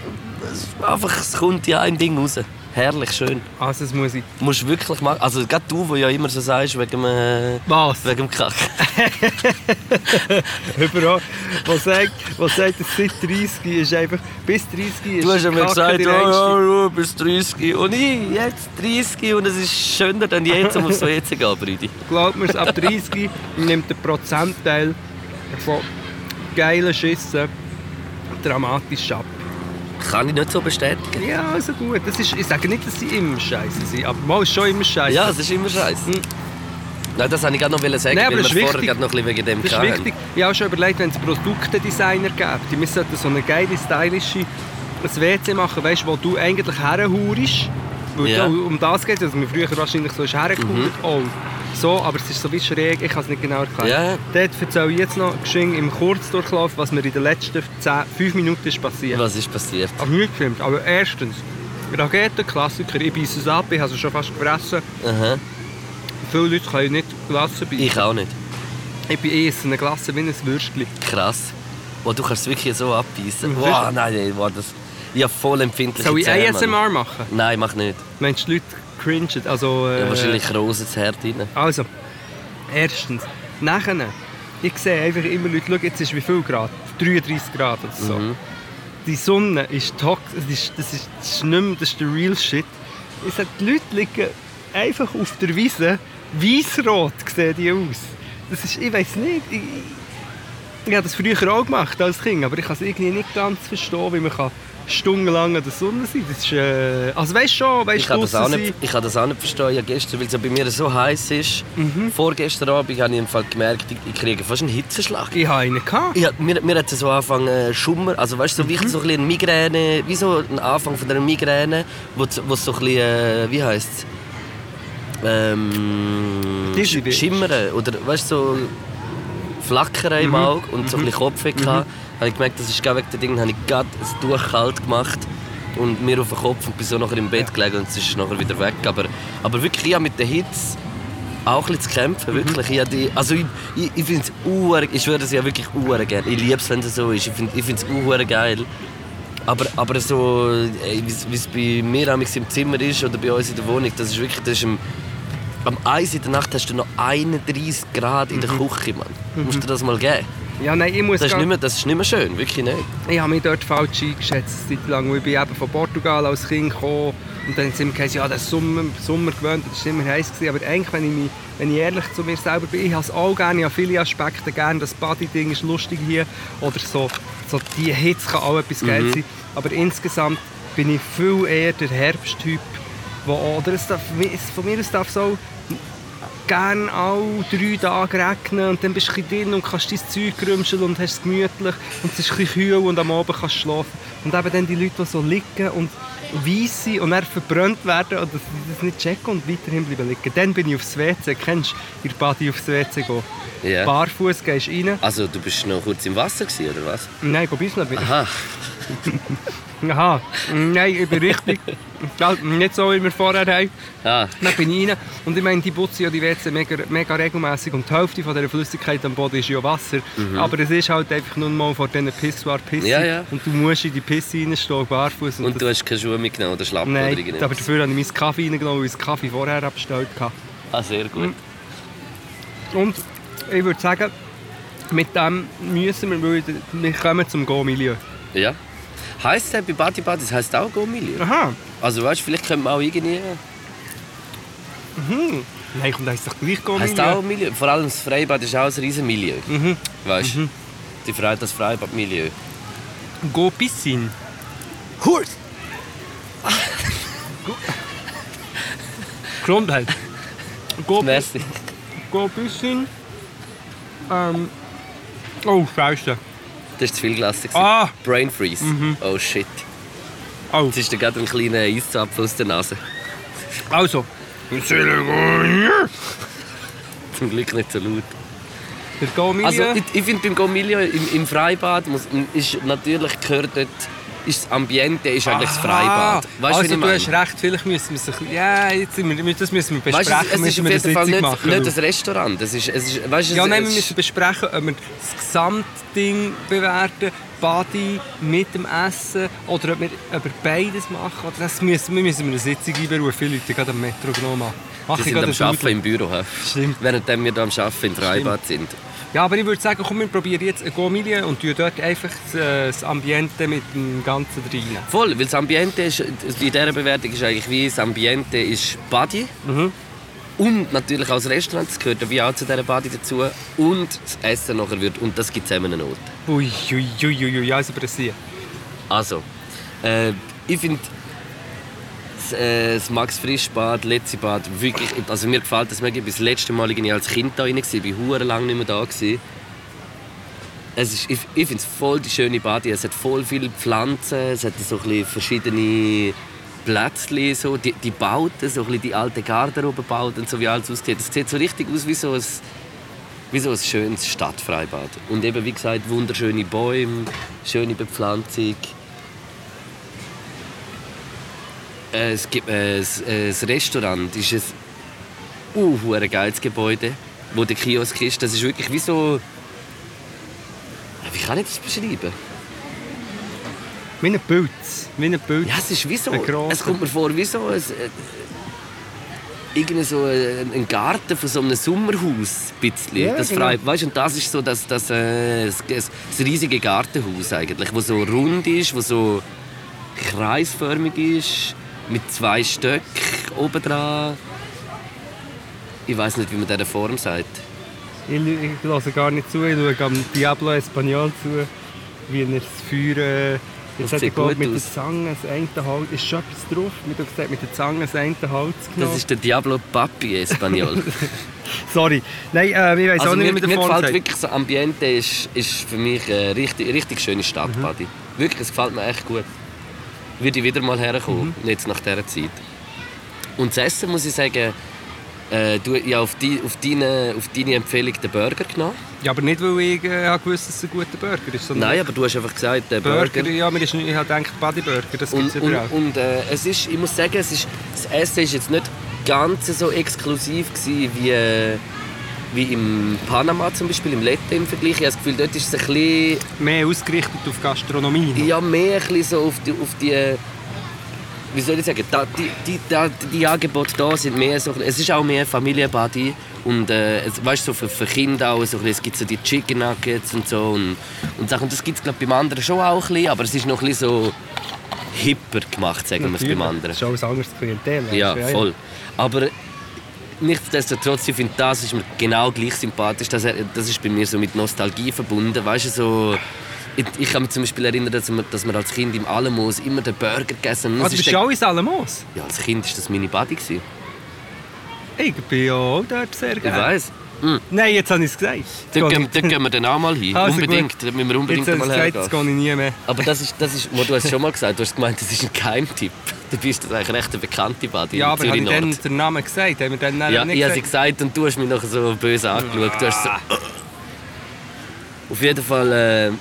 es einfach, es kommt ja ein Ding raus. Herrlich, schön. Also das muss ich... Musst wirklich machen, also gerade du, wo ja immer so sagst, wegen dem, äh, Was? wegen dem Kack. Überall. Was sagt, was sagt, dass seit 30 ist einfach... Bis 30 ist Du hast ja mir gesagt, die ja, du bist 30 und ich jetzt 30 und es ist schöner denn jetzt, um aufs WC gehen, Brüdi. Glaub mir's, ab 30 nimmt der Prozentteil von geilen Schüssen dramatisch ab. Kann ich nicht so bestätigen. Ja, also gut. Das ist, ich sage nicht, dass sie immer scheiße sind, aber mal ist schon immer scheiße. Ja, es ist immer scheiße. Nein, das wollte ich gerade noch sagen, Nein, aber weil wir vorher gerade noch ein bisschen wegen dem Das ist hatten. wichtig. Ich habe schon überlegt, wenn es Produktedesigner gibt, wir sollten so eine geile, stylische ein WC machen, weißt, wo du eigentlich herhaust. Weil Ja. um das geht, also man früher wahrscheinlich so ist hergehauen. Oh, so, aber es ist so wie schräg, ich kann es nicht genau erklären. Ja. Dort erzähle ich jetzt noch geschwind im Kurzdurchlauf, was mir in den letzten 10, 5 Minuten ist passiert. Was ist passiert? Also nicht gefilmt, aber erstens, Rakete, Klassiker, ich beiße es ab, ich habe es schon fast gefressen. Aha. Viele Leute können nicht Glasse beißen. Ich auch nicht. Ich bin eh eine Glasse wie ein Würstchen. Krass. Oh, du kannst es wirklich so abbeißen. Mhm. Wow, nein, nein, wow, das... Ich habe voll empfindliche Soll ich Zähne. ASMR machen? Nein, mach nicht. Meinst du, die Leute cringen? Also, äh, Ja, wahrscheinlich rosa das Herd rein. Also, erstens. Nachher, ich sehe einfach immer Leute, schau, jetzt ist wie viel Grad? 33 Grad oder so. Mhm. Die Sonne ist toxisch, das ist, das, ist, das ist nicht mehr, das ist der real shit. Ich sage, die Leute liegen einfach auf der Wiese, weißrot sehen die aus. Das ist, ich weiß nicht, ich, ich habe das früher auch gemacht als Kind, aber ich kann es irgendwie nicht ganz verstehen, wie man kann stundenlang an der Sonne sein. Das ist, äh, also weißt du schon, weißt Ich kann, das auch nicht, ich kann das auch nicht verstehen. Ja, gestern, weil es ja bei mir so heiß ist, Mhm. vorgestern Abend habe ich im Fall gemerkt, ich, ich kriege fast einen Hitzeschlag. Ich habe einen gehabt. Ja, mir, mir hat es so angefangen äh, Schummer, also weißt du, so, wie so ein bisschen Migräne, wie so ein Anfang von einer Migräne, wo es so ein bisschen, äh, wie heisst es? Ähm. Schimmern oder weißt du, so Flackern im Auge und so ein bisschen Kopfweh Mhm. Habe ich gemerkt, das ist gerade wegen den Dingen, habe ich gerade ein Tuch kalt gemacht und mir auf den Kopf und bin so nachher im Bett gelegen und es ist nachher wieder weg. Aber, aber wirklich, ich habe mit der Hitze auch ein bisschen zu kämpfen, wirklich. Ich, habe die, also ich, ich, ich finde es uhr, ich schwöre es ja wirklich uhr gerne. Ich liebe es, wenn es so ist. Ich finde ich es uhr geil. Aber, aber so, wie es- bei mir im Zimmer ist oder bei uns in der Wohnung, das ist wirklich, das ist am, am 1 in der Nacht hast du noch 31 Grad in der Küche, Mann. Du musst dir das mal geben. Ja, nein, ich muss Das ist, nicht mehr, das ist nicht mehr schön, wirklich nicht. Ich habe mich dort falsch eingeschätzt, lang. weil Ich bin eben von Portugal als Kind gekommen und dann sind wir gesagt, ja, das Sommer, Sommer gewöhnt, das war immer heiß. Gewesen. Aber eigentlich, wenn ich, mich, wenn ich ehrlich zu mir selber bin, ich habe es auch gerne, ich habe viele Aspekte gerne. Das Body-Ding ist lustig hier oder so, so die Hitze kann auch etwas geil Mhm. sein. Aber insgesamt bin ich viel eher der Herbsttyp, wo, oder es darf, es- von mir aus darf es auch gerne alle drei Tage regnen und dann bist du drin und kannst dein Zeug rümscheln und hast es gemütlich und es ist ein bisschen kühl und am Abend kannst du schlafen. Und eben dann die Leute, die so liegen und weiss sind und dann verbrannt werden sie das nicht checken und weiterhin bleiben liegen. Dann bin ich aufs WC. Kennst du, der Body aufs WC gehen? Ja. Barfuß gehst du rein. Also, du bist noch kurz im Wasser gewesen, oder was? Nein, ich ein Aha. Aha, nein, ich bin richtig. Nicht so, wie wir vorher haben. Ah, Dann bin ich rein und ich meine, die putzen ja die WC mega, mega regelmäßig und die Hälfte von dieser Flüssigkeit am Boden ist ja Wasser. Aber es ist halt einfach nur mal vor diesen Pissoir Pisse Mhm. Ja, ja. und du musst in die Pisse reinstehen, barfuß. Und, und du hast keine Schuhe mitgenommen oder Schlappen Nein, oder irgendwas? aber dafür habe ich meinen Kaffee reingenommen, weil ich den Kaffee vorher abgestellt hatte. Ah, sehr gut. Und ich würde sagen, mit dem müssen wir, wir kommen zum Go-Milieu. Ja. Heißt bei Body Body, das heisst auch Go-Milieu? Aha. Also weißt du, vielleicht könnte man auch irgendwie... Nein, kommt heisst doch gleich Heisst Go-Milieu. auch Milieu. Vor allem das Freibad ist auch ein riesen Milieu. Mhm. Weißt du? Die Frei das Freibad-Milieu. Go Piscine. Hurt! Gesundheit. Go, Merci. go Piscine. Ähm. Oh, Scheiße. Das war zu viel gewesen. Ah! Brain Freeze. Oh shit. Oh, Jetzt ist dir gerade ein kleiner Eiszapfen aus der Nase. also. Zum Glück nicht so laut. Der Go Milieu. Also ich, ich finde beim Gomilio im, im Freibad muss, ist natürlich gehört dort, ist das Ambiente ist eigentlich das Freibad. Weißt also du hast recht, vielleicht müssen wir sich... Ja, jetzt das müssen wir Weißt besprechen. du, es ist müssen auf jeden Fall nicht, machen, nicht ein Restaurant. Es ist, es ist, weißt, Ja, es, nein, wir es müssen besprechen, ob wir das Gesamtding bewerten, Body mit dem Essen, oder ob wir, wir beides machen. Oder das müssen, wir müssen eine Sitzung einberufen. Viele Leute gerade am Metro genommen haben. Mach Die ich sind am Arbeiten im Büro. Stimmt. Während wir da am Arbeiten im Freibad sind. Ja, aber ich würde sagen, komm, wir probieren jetzt ein Go-Milieu und tun dort einfach das, äh, das Ambiente mit dem Ganzen rein. Voll, weil das Ambiente ist, in dieser Bewertung ist eigentlich wie, das Ambiente ist Body. Mhm. Und natürlich als Restaurant, das gehört wie auch zu dieser Body dazu. Und das Essen nachher wird, und das gibt zusammen eine Note. Ui, ui, ui, ui, ui, also. Also, äh, ich finde das, äh, das Max Frisch Bad, letzte Bad, wirklich, also mir gefällt das mega. Ich war das letzte Mal irgendwie als Kind da rein, ich war lange nicht mehr da. Es ist, ich ich finde es voll die schöne Badi. Es hat voll viele Pflanzen, es hat so verschiedene Plätzchen, so, die, die Bauten, so ein die alte Garderobenbauten, so wie alles aussieht. Es sieht so richtig aus wie so ein, wie so ein schönes Stadtfreibad. Und eben, wie gesagt, wunderschöne Bäume, schöne Bepflanzung. Äh, Es gibt äh, das, äh, das Restaurant ist ein uh, geiles Gebäude, wo der Kiosk ist. Das ist wirklich wie so... Wie kann ich das beschreiben? Wie ein Pilz. Wie ein Pilz. Ja, es ist wie so... Ein. Es kommt mir vor wie so ein... Äh, irgendwie so ein, ein Garten von so einem Sommerhaus. Ein bisschen. Ja, das genau. frei, weißt, und das ist so das, das, äh, das, das, das riesige Gartenhaus eigentlich, wo so rund ist, wo so kreisförmig ist, mit zwei Stöcken oben dran. Ich weiß nicht, wie man diese Form sagt. Ich, ich höre gar nicht zu, ich schaue am Diablo Espanol zu, wie er das Feuer... Äh, jetzt Das hat sieht gut mit der aus. Zange das eine Holz... Ist schon etwas drauf? Wie du gesagt mit der Zange das eine Holz genommen. Das ist der Diablo Papi Espanol. Sorry. Nein, äh, ich weiß Also auch nicht, mir, wie mir man den Form gefällt sagt. wirklich das Ambiente ist, ist für mich eine richtig, richtig schöne Stadt, Mhm. Buddy. Wirklich, es gefällt mir echt gut. Würde ich wieder mal herkommen, Mhm. jetzt nach dieser Zeit. Und das Essen muss ich sagen, äh, du, ich habe auf, die, auf, deine, auf deine Empfehlung den Burger genommen. Ja, aber nicht, weil ich äh, gewusst, dass es ein guter Burger ist. Nein, aber du hast einfach gesagt, der Burger, Burger. ja, mir ist, ich habe gedacht, Bodyburger, das gibt Und, es und, überall. und äh, es ist, ich muss sagen, es ist, das Essen ist jetzt nicht ganz so exklusiv gewesen wie, äh, wie im Panama zum Beispiel, im Lette im Vergleich. Ich habe das Gefühl, dort ist es ein bisschen Mehr ausgerichtet auf Gastronomie. noch. Ja, mehr ein bisschen so auf die, auf die wie soll ich sagen, die, die, da, die Angebote da sind mehr so, es ist auch mehr Familienbody und äh, es, weißt, so für, für Kinder auch, so, ein bisschen, es gibt so die Chicken Nuggets und so und, und Sachen, und das gibt es glaube beim anderen schon auch ein bisschen, aber es ist noch ein bisschen so hipper gemacht, sagen wir es beim anderen. Das ist auch ein anderes Klientel. Ja, du, voll. Aber nichtsdestotrotz, ich finde, das ist mir genau gleich sympathisch. Das, das ist bei mir so mit Nostalgie verbunden. Weißt du, so... Ich, ich kann mich zum Beispiel erinnern, dass wir, dass wir als Kind im Alamos immer den Burger gegessen haben. Also ist bist du auch in Salamos? ja, als Kind war das meine gewesen. Ich bin ja auch dort sehr Ich gerne. Weiss. Nein, jetzt habe ich es gesagt. Dort gehen, dort gehen wir dann auch mal hin. Also unbedingt. gut. Dort müssen wir unbedingt Jetzt mal gesagt, hergehen. jetzt gehe ich nie mehr. Aber das ist, das ist, wo du hast es schon mal gesagt, du hast gemeint, das ist ein Geheimtipp. Du bist das eigentlich recht eine bekannte Badi Ja, aber habe ich dann den Namen gesagt? Haben wir dann Ja, nicht ich habe sie gesagt? und du hast mich noch so böse angeschaut. Du hast so, auf jeden Fall,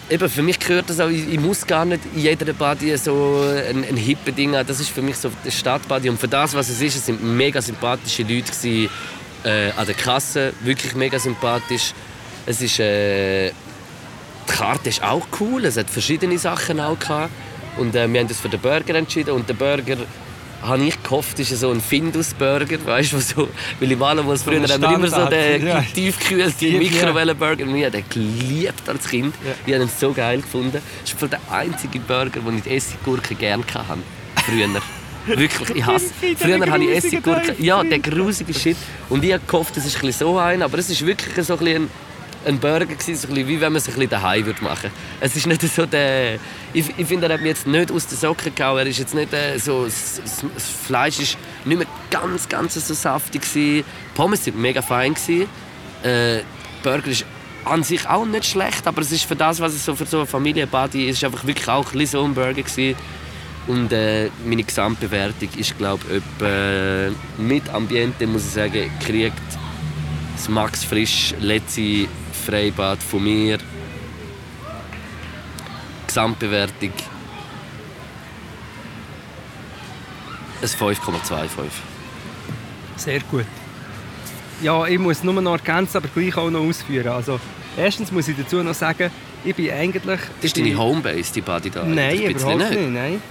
äh, eben für mich gehört das auch, ich, ich muss gar nicht in jeder Badi so ein, ein hippe Ding haben. Das ist für mich so das Stadtbadi. Und für das, was es ist, es sind mega sympathische Leute gewesen, äh, an der Kasse, wirklich mega sympathisch. Es ist, äh, die Karte ist auch cool, es hat verschiedene Sachen auch gehabt. Und äh, wir haben uns für den Burger entschieden und der Burger habe ich gehofft, ist so ein Findus-Burger, weißt du, so, weil im Malmus früher ein haben wir immer so den ja. tiefgekühlten. Mikrowellenburger wir haben den geliebt als Kind. Ja. Ich habe ihn so geil gefunden. Das ist der einzige Burger, den ich die Essiggurke gerne hatte. Früher. Wirklich, ich hasse. Früher habe ich grusige Essiggurke. Teil. Ja, der grusige Shit. Und ich habe gehofft, es ist ein so ein, aber es ist wirklich so ein ein ein Burger gewesen, so ein bisschen, wie wenn man es ein bisschen daheim würde machen. Es ist nicht so der, ich, ich finde, er hat mich jetzt nicht aus den Socken gehauen. Er ist jetzt nicht äh, so, das, das das Fleisch ist nicht mehr ganz, ganz so saftig gewesen. Die Pommes sind mega fein gewesen. Äh, der Burger ist an sich auch nicht schlecht, aber es ist für das, was es so für so eine Familienparty ist, ist einfach wirklich auch ein bisschen so ein Burger gewesen. Und äh, meine Gesamtbewertung ist, glaube ich, etwa, mit Ambiente, muss ich sagen, kriegt das Max Frisch letzte Freibad von mir. Gesamtbewertung ein 5,25. Sehr gut. Ja, ich muss nur noch ergänzen, aber gleich auch noch ausführen. Also, erstens muss ich dazu noch sagen, ich bin eigentlich... Das ist deine Homebase, die Body da? Nein, überhaupt nicht. Nein.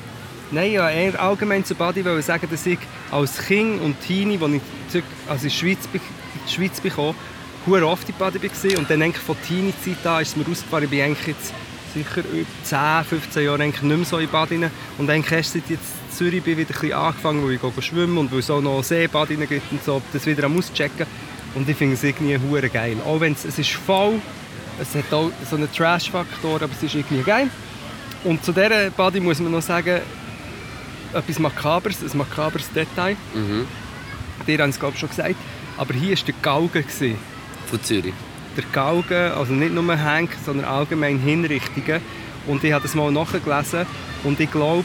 Nein, ja, eher allgemein zu Badi wollte sagen, dass ich als Kind und Teenie, als ich zurück, also in die Schweiz, in Schweiz bekam, sehr oft in Badi war. Und dann eigentlich von Teenie-Zeit an ist es mir ausgefahren. Ich bin eigentlich jetzt sicher über 10, 15 Jahre eigentlich nicht mehr so in Badi. Und eigentlich erst seit jetzt in Zürich bin, wieder ein bisschen angefangen, wo ich gehe schwimmen und weil es auch noch Seebad gibt und so, das wieder am auschecken. Und ich finde es irgendwie hure geil. Auch wenn es, es ist voll, es hat auch so einen Trash-Faktor, aber es ist irgendwie geil. Und zu dieser Body muss man noch sagen, etwas Makabers, ein makabers Detail. Mhm. Dir haben es glaube ich schon gesagt. Aber hier war der Galgen. gewesen. Von Zürich. Der Galgen, also nicht nur Henk, sondern allgemein Hinrichtungen. Und ich habe das mal nachgelesen. Und ich glaube,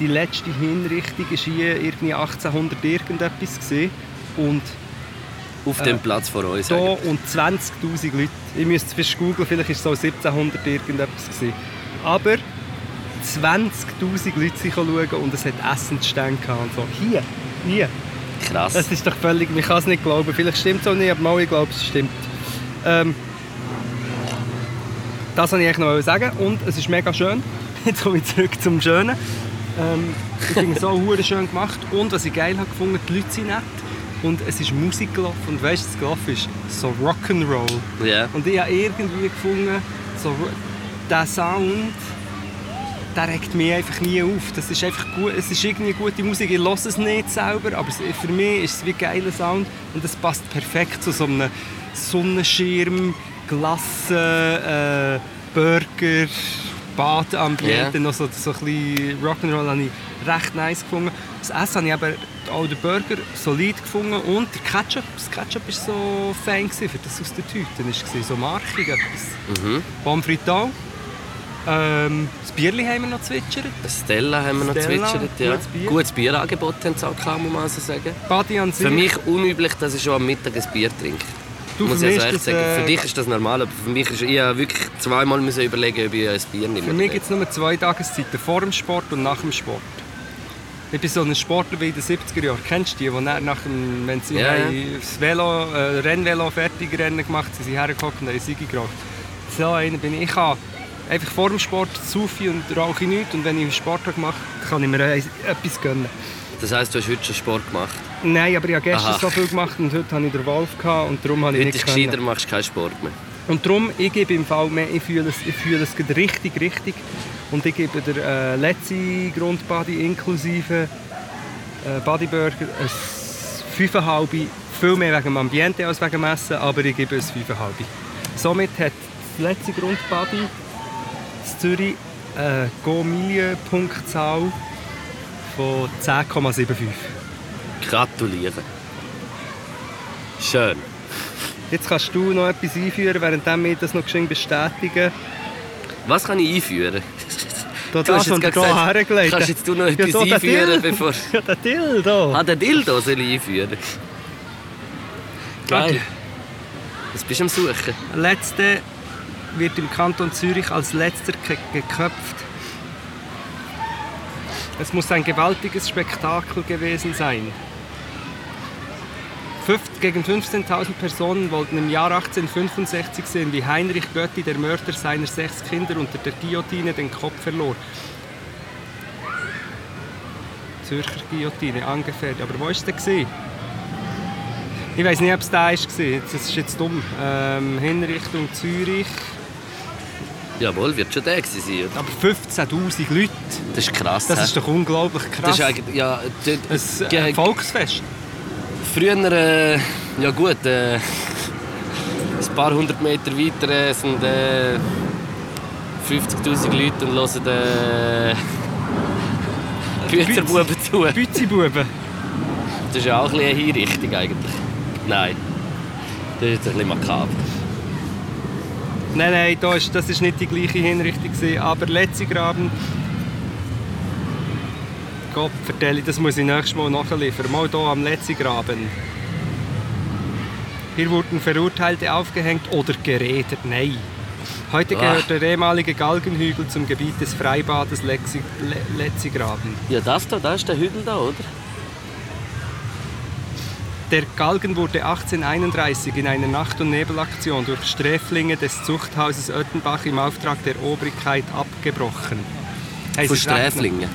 die letzte Hinrichtung war hier irgendwie 1800 irgendetwas. Gewesen. Und Auf Äh, dem Platz vor uns. da eigentlich. und 20'000 Leute. Ich müsste es googeln, vielleicht war es so 1700 irgendetwas. Gewesen. Aber 20'000 Leute schauen und es hat Essensstände gehabt und so. Hier, hier. Krass. Das ist doch völlig, man kann es nicht glauben. Vielleicht stimmt es auch nicht, aber mal, ich glaube, es stimmt. Ähm, das wollte ich eigentlich noch sagen. Und es ist mega schön. Jetzt komme ich zurück zum Schönen. Ähm, ich finde es hure schön gemacht. Und was ich geil habe gefunden, die Leute sind nett. Und es ist Musik gelaufen. Und weißt du, was gelaufen ist? So Rock'n'Roll. Ja. Und ich habe irgendwie gefunden, so, der Sound, der regt mich einfach nie auf. Das ist einfach gut, es ist irgendwie gute Musik. Ich höre es nicht selber, aber für mich ist es wie ein geiler Sound. Und es passt perfekt zu so einem Sonnenschirm, Glasse, äh, Burger, Badambiente, Ja. noch so, so ein bisschen Rock'n'Roll habe ich recht nice gefunden. Das Essen habe ich aber auch den Burger solid gefunden und der Ketchup, das Ketchup war so fein, für das aus der Tüte war, so markig etwas. Mhm. Pommes frites. Ähm, das Bierli haben wir noch zwitschert. Stella haben wir noch Stella, zwitschert. Ja. gutes Bier. Gutes Bierangebot haben sie auch gehabt, muss man also sagen. Badi an sich. Für mich unüblich, dass ich schon am Mittag ein Bier trinke. Du, muss für ich also echt das, sagen. äh, Für dich ist das normal, aber für mich ist ich wirklich zweimal müssen überlegen, ob ich ein Bier nehme. Für mich gibt es nur zwei Tageszeiten, vor dem Sport und nach dem Sport. Ich bin so ein Sportler wie in den 70er Jahren. Kennst du die, die nach dem, wenn sie Ja, das Velo, äh, Rennvelo fertig Rennen gemacht haben, sind sie hergekommen und haben Siege geraucht. So einer bin ich. Ich einfach vor dem Sport zu viel und rauche ich nichts. Und wenn ich einen Sport mache, kann ich mir etwas gönnen. Das heisst, du hast heute schon Sport gemacht. Nein, aber ich habe gestern Aha. so viel gemacht und heute habe ich den Wolf gehabt und darum habe ich Heute nicht ist können. gescheiter, machst du keinen Sport mehr. Und darum, ich gebe im Fall mehr, ich fühle es, ich fühle es richtig, richtig. Und ich gebe der äh, letzte Grundbody inklusive äh, Bodyburger ein 5,5. Viel mehr wegen dem Ambiente als wegen dem Essen, aber ich gebe es 5,5. Somit hat das letzte Grundbody Zürich eine Go-Milieu-Punktzahl von 10,75. Gratulieren. Schön. Jetzt kannst du noch etwas einführen, während wir das noch geschehen bestätigen. Was kann ich einführen? Da, Du hast jetzt hier gesagt, hergelegt kannst jetzt du noch etwas so, der einführen, bevor... Ja, der Dill da. Ah, den Dildo soll ich einführen. Geil. Was bist du am Suchen? Letzte wird im Kanton Zürich als letzter ge geköpft. Es muss ein gewaltiges Spektakel gewesen sein. Fünf- Gegen 15.000 Personen wollten im Jahr 1865 sehen, wie Heinrich Götti, der Mörder seiner sechs Kinder, unter der Guillotine den Kopf verlor. Zürcher Guillotine, angefährdet. Aber wo war der? Ich weiß nicht, ob es da war. Das ist jetzt dumm. Ähm, Hinrichtung Zürich. Jawohl, wird schon der gewesen sein. Aber 15'000 Leute, Das ist krass. das ist doch unglaublich das krass. ist eigentlich, ja, dort, ein äh, Volksfest. Früher, äh, ja gut, äh, ein paar hundert Meter weiter äh, sind äh, 50'000 Leute und hören äh, Büzerbuben zu. Bützibuben. Das ist ja auch ein bisschen eine Hinrichtung eigentlich. Nein, das ist jetzt ein bisschen makaber. Nein, nein, da ist, das ist nicht die gleiche Hinrichtung. gewesen, Aber Letzigraben. Gott, vertelle, das muss ich nächstes Mal nachliefern. Mal hier am Letzigraben. Hier wurden Verurteilte aufgehängt oder gerädert. Nein. Heute Ah. gehört der ehemalige Galgenhügel zum Gebiet des Freibades Letzigraben. Ja, das da, das ist der Hügel da, oder? Der Galgen wurde 1831 in einer Nacht- und Nebelaktion durch Sträflinge des Zuchthauses Oettenbach im Auftrag der Obrigkeit abgebrochen. Hey, Von Sträflingen.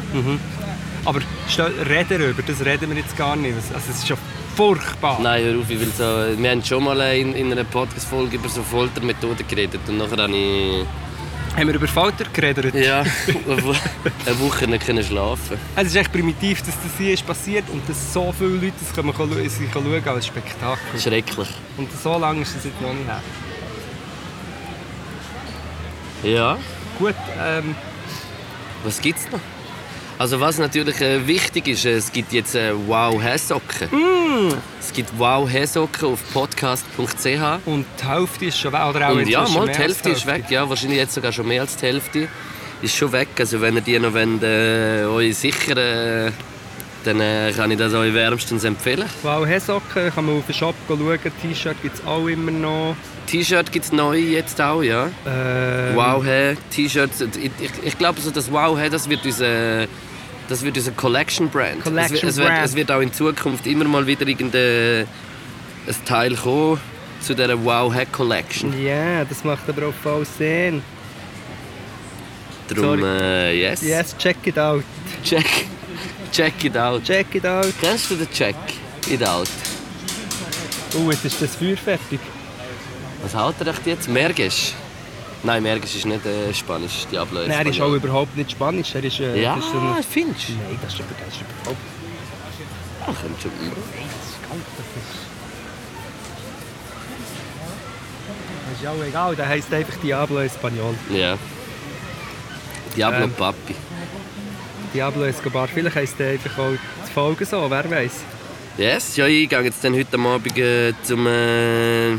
Aber stell, reden darüber, das reden wir jetzt gar nicht. Also es ist schon furchtbar. Nein, hör auf, ich will so... Wir haben schon mal in, in einer Podcast-Folge über so Foltermethoden geredet und nachher habe ich... Haben wir über Folter geredet? Ja, eine Wo- eine Woche nicht können schlafen. Es ist echt primitiv, dass das hier ist passiert und dass so viele Leute das können, können, sich schauen als Spektakel. Schrecklich. Und so lange ist das jetzt noch nicht her. Ja. Gut, ähm, Was gibt's noch? Also was natürlich äh, wichtig ist, äh, es gibt jetzt äh, Wow Häsocken. Es gibt Wow Häsocken auf podcast.ch. und die Hälfte ist schon weg. Oder auch Und ja, mal die Hälfte ist weg. Ja, wahrscheinlich jetzt sogar schon mehr als die Hälfte. Ist schon weg. Also wenn ihr die noch wollt, äh, euch sichern äh, dann äh, kann ich das euch wärmstens empfehlen. Wow, Hesocken, kann man auf den Shop schauen. T-Shirt gibt es auch immer noch. T-Shirt gibt es neu jetzt auch, ja. Ähm, Wow Hey, T-Shirts. Ich, ich, ich glaube, so das Wow Hey, das wird unser, das wird unser Collection Brand. Collection es, wird, es, wird, Brand. es wird auch in Zukunft immer mal wieder irgendein ein Teil kommen zu dieser Wow Hey Collection. Ja, das macht aber auch voll Sinn. Darum, äh, yes. Yes, check it out. Check, check it out. Check it out. Kennst du den Check it out? Oh, jetzt ist das Feuer fertig. Was haut er echt jetzt? Mergisch? Nein, Mergisch ist nicht äh, Spanisch. Diablo ist Nein, er ist auch überhaupt nicht Spanisch. Er ist, äh, Ja, das ist ein, findest du? Nein, das ist, das ist überhaupt Ja, könnte schon. Das ist ja auch egal, der heisst einfach Diablo Espanol. Ja. Diablo Ähm. Papi. Diablo Escobar. Vielleicht heisst der einfach auch die Folge so, wer weiß. Yes, ja, ich gehe jetzt dann heute Abend äh, zum, äh,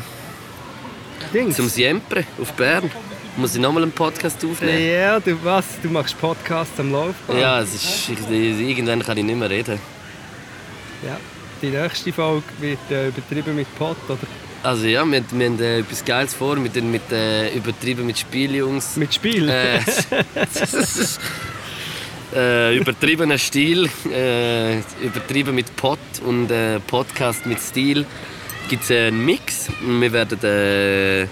Dings. zum Siempre auf Bern. Muss ich nochmal einen Podcast aufnehmen? ja, du was? Du machst Podcasts am Laufen. Ja, es ist, ich, irgendwann kann ich nicht mehr reden. ja. Die nächste Folge wird äh, übertrieben mit Pot, oder? Also ja, wir, wir haben äh, etwas Geiles vor, mit, mit äh, übertrieben mit Spieljungs. Mit Spiel. Äh, äh, übertriebener Stil, äh, übertrieben mit Pod und äh, Podcast mit Stil. Gibt es einen Mix. Wir werden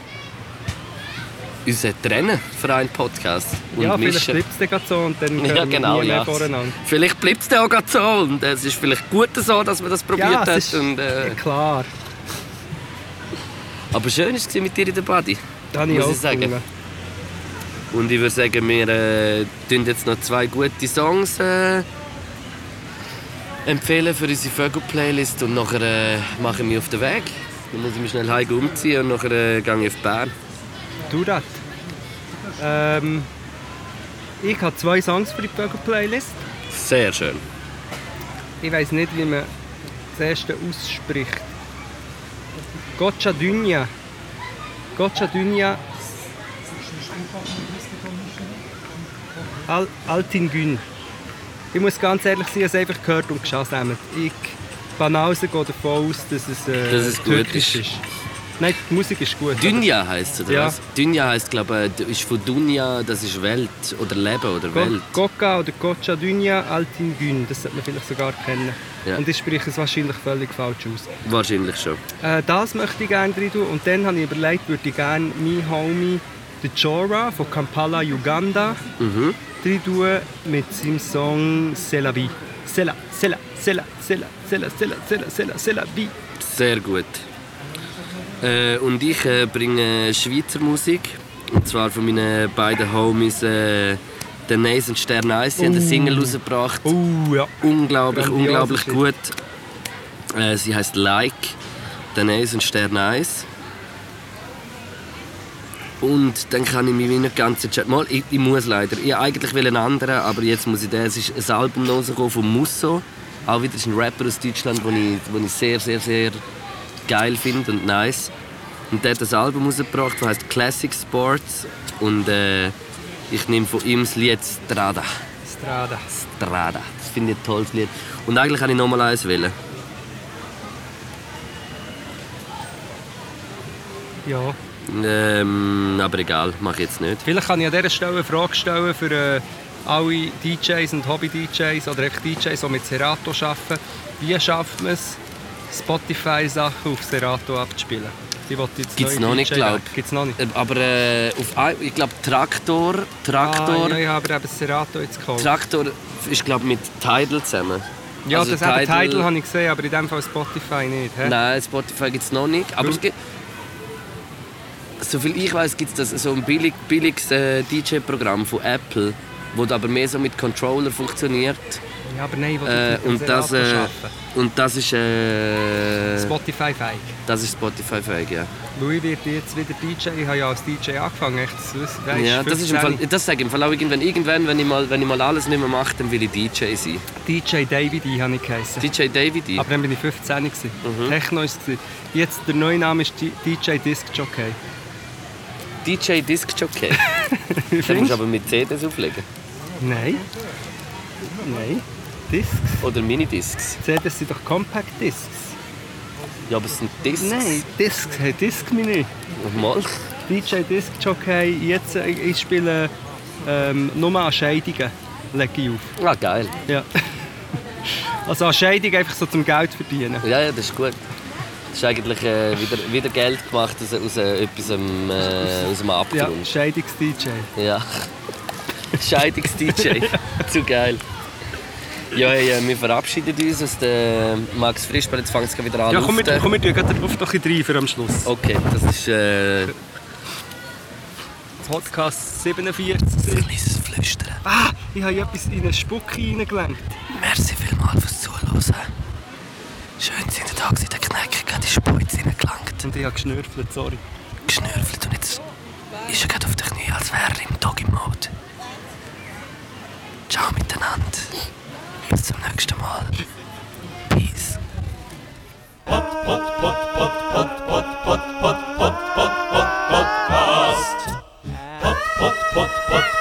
äh, uns trennen für einen Podcast. Und ja, vielleicht mischen. bleibt es dann so und dann Ja, genau, wir nie mehr ja. voreinander. Vielleicht bleibt es dann auch so. Und es ist vielleicht gut so, dass man das probiert Ja, hat. Und, äh, ja, klar. aber schön war es mit dir in der Body. Das ich muss auch ich sagen. gefunden. Und ich würde sagen, wir äh, tun jetzt noch zwei gute Songs äh, empfehlen für unsere Vögel-Playlist und nachher äh, machen wir auf den Weg. Dann muss ich mich schnell heim umziehen und nachher äh, gehe ich auf Bern. Du das. Ähm, ich habe zwei Songs für die Vögel-Playlist. Sehr schön. Ich weiß nicht, wie man das erste ausspricht. Goccia Dünya. Goccia Dünya. Al Altingün. Ich muss ganz ehrlich sein, ich habe es einfach gehört und geschaut. Ich Banause gehe davon aus, dass es, äh, Dass es gut türkisch ist. Nein, die Musik ist gut. Dünja heißt oder ja. was? Dunja heißt, glaube ich, ist von Dunja, das ist Welt oder Leben oder Welt. Coca oder Cocha Dünja Altin Gün, das sollte man vielleicht sogar kennen. Ja. Und ich spreche es wahrscheinlich völlig falsch aus. Wahrscheinlich schon. Äh, das möchte ich gerne drin tun. Und dann habe ich überlegt, würde ich gerne mein Homie» den Chora von Kampala, Uganda mhm. tun mit seinem Song Sela la Sela, Sela, Sela, Sela, Sela, Sela, Sela, Sela, Sela, c'est la, c'est la, c'est la, c'est la vie». Sehr gut. Äh, und ich äh, bringe Schweizer Musik. Und zwar von meinen beiden Homies, äh, den Nace und Stern Ice. Sie haben eine Single rausgebracht. Oh ja. Unglaublich, Grandioser unglaublich Shit. gut. Äh, sie heißt Like, der Nace und Stern Ice. Und dann kann ich mich wie nicht ganz entscheiden. Mal, ich, ich muss leider. Ich eigentlich will einen anderen, aber jetzt muss ich den. Es ist ein Album rausgekommen von Musso. Auch wieder ist ein Rapper aus Deutschland, den ich, den ich sehr, sehr, sehr geil finde und nice. Und der hat ein Album rausgebracht, das heißt Classic Sports. Und äh, ich nehme von ihm das Lied Strada. Strada. Strada. Das finde ich ein tolles Lied. Und eigentlich kann ich noch mal eins wählen. Ja. Ähm, aber egal, mache ich jetzt nicht. Vielleicht kann ich an dieser Stelle eine Frage stellen für äh, alle DJs und Hobby-DJs oder DJs, die mit Serato arbeiten. Wie schafft man es, Spotify-Sachen auf Serato abzuspielen? Die jetzt Gibt's noch nicht, DJ glaub. weg. Gibt's noch nicht? Äh, Aber äh, auf ich glaube Traktor, Traktor, Ah, ja, ich habe eben Serato jetzt gekauft. Traktor ist glaube mit Tidal zusammen. ja, Also das Tidal, Tidal habe ich gesehen, aber in dem Fall Spotify nicht. Hä? Nein, Spotify gibt es noch nicht. Aber gibt, soviel ich weiß, gibt es so ein billig, billiges äh, DJ-Programm von Apple, wo aber mehr so mit Controller funktioniert. Ja, aber nein, Äh, und, das, äh, und das ist äh, Spotify-fähig. das ist Spotify-fähig, ja. Weil ich werde jetzt wieder DJ. Ich habe ja als DJ angefangen. Echt, das weisst, Ja, das ist im 15. Fall, das sage ich im Fall auch irgendwann, irgendwann wenn, ich mal, wenn ich mal alles nicht mehr mache, dann will ich DJ sein. DJ David I habe ich geheißen. DJ David. I. Aber dann bin ich 15 gewesen. Mhm. Techno ist es. Jetzt der neue Name ist DJ Disc Jockey. DJ Disc Jockey. Den musst du aber mit CDs auflegen. Nein. Nein. Discs. Oder Minidiscs. CDs sind doch Compact Discs. Ja, aber es sind Discs. Nein, Discs. Hey, Disc mich nicht. Mal. DJ Disc Jockey. Jetzt äh, ich spiele ähm, nur an Scheidungen. Lege ich auf. Ah, geil. Ja. Also an Scheidung einfach so zum Geld verdienen. Ja, ja, das ist gut. Das ist eigentlich äh, wieder, wieder Geld gemacht aus, aus äh, etwas ähm, äh, aus Ja, Abgrund. Scheidungs-DJ. Ja. Scheidungs-DJ. Zu geil. Ja, äh, wir verabschieden uns aus der Max Frischbar. Jetzt fängt es wieder an. Ja, komm, wir, komm, wir tun gerade den Luft noch ein bisschen rein für am Schluss. Okay, das ist äh, Podcast 47. gewesen. kleines Flüstern. Ah, ich habe etwas in eine Spucke reingelenkt. Merci vielmals fürs Zuhören. Schön sind da gewesen, der Knecker hat die Spitze reingelangt. Und ich habe geschnürfelt, sorry. Geschnürfelt und jetzt ist er gerade auf den Knie, als wäre er im Doggy-Mode. Ciao miteinander. until next time. Peace. Podcast.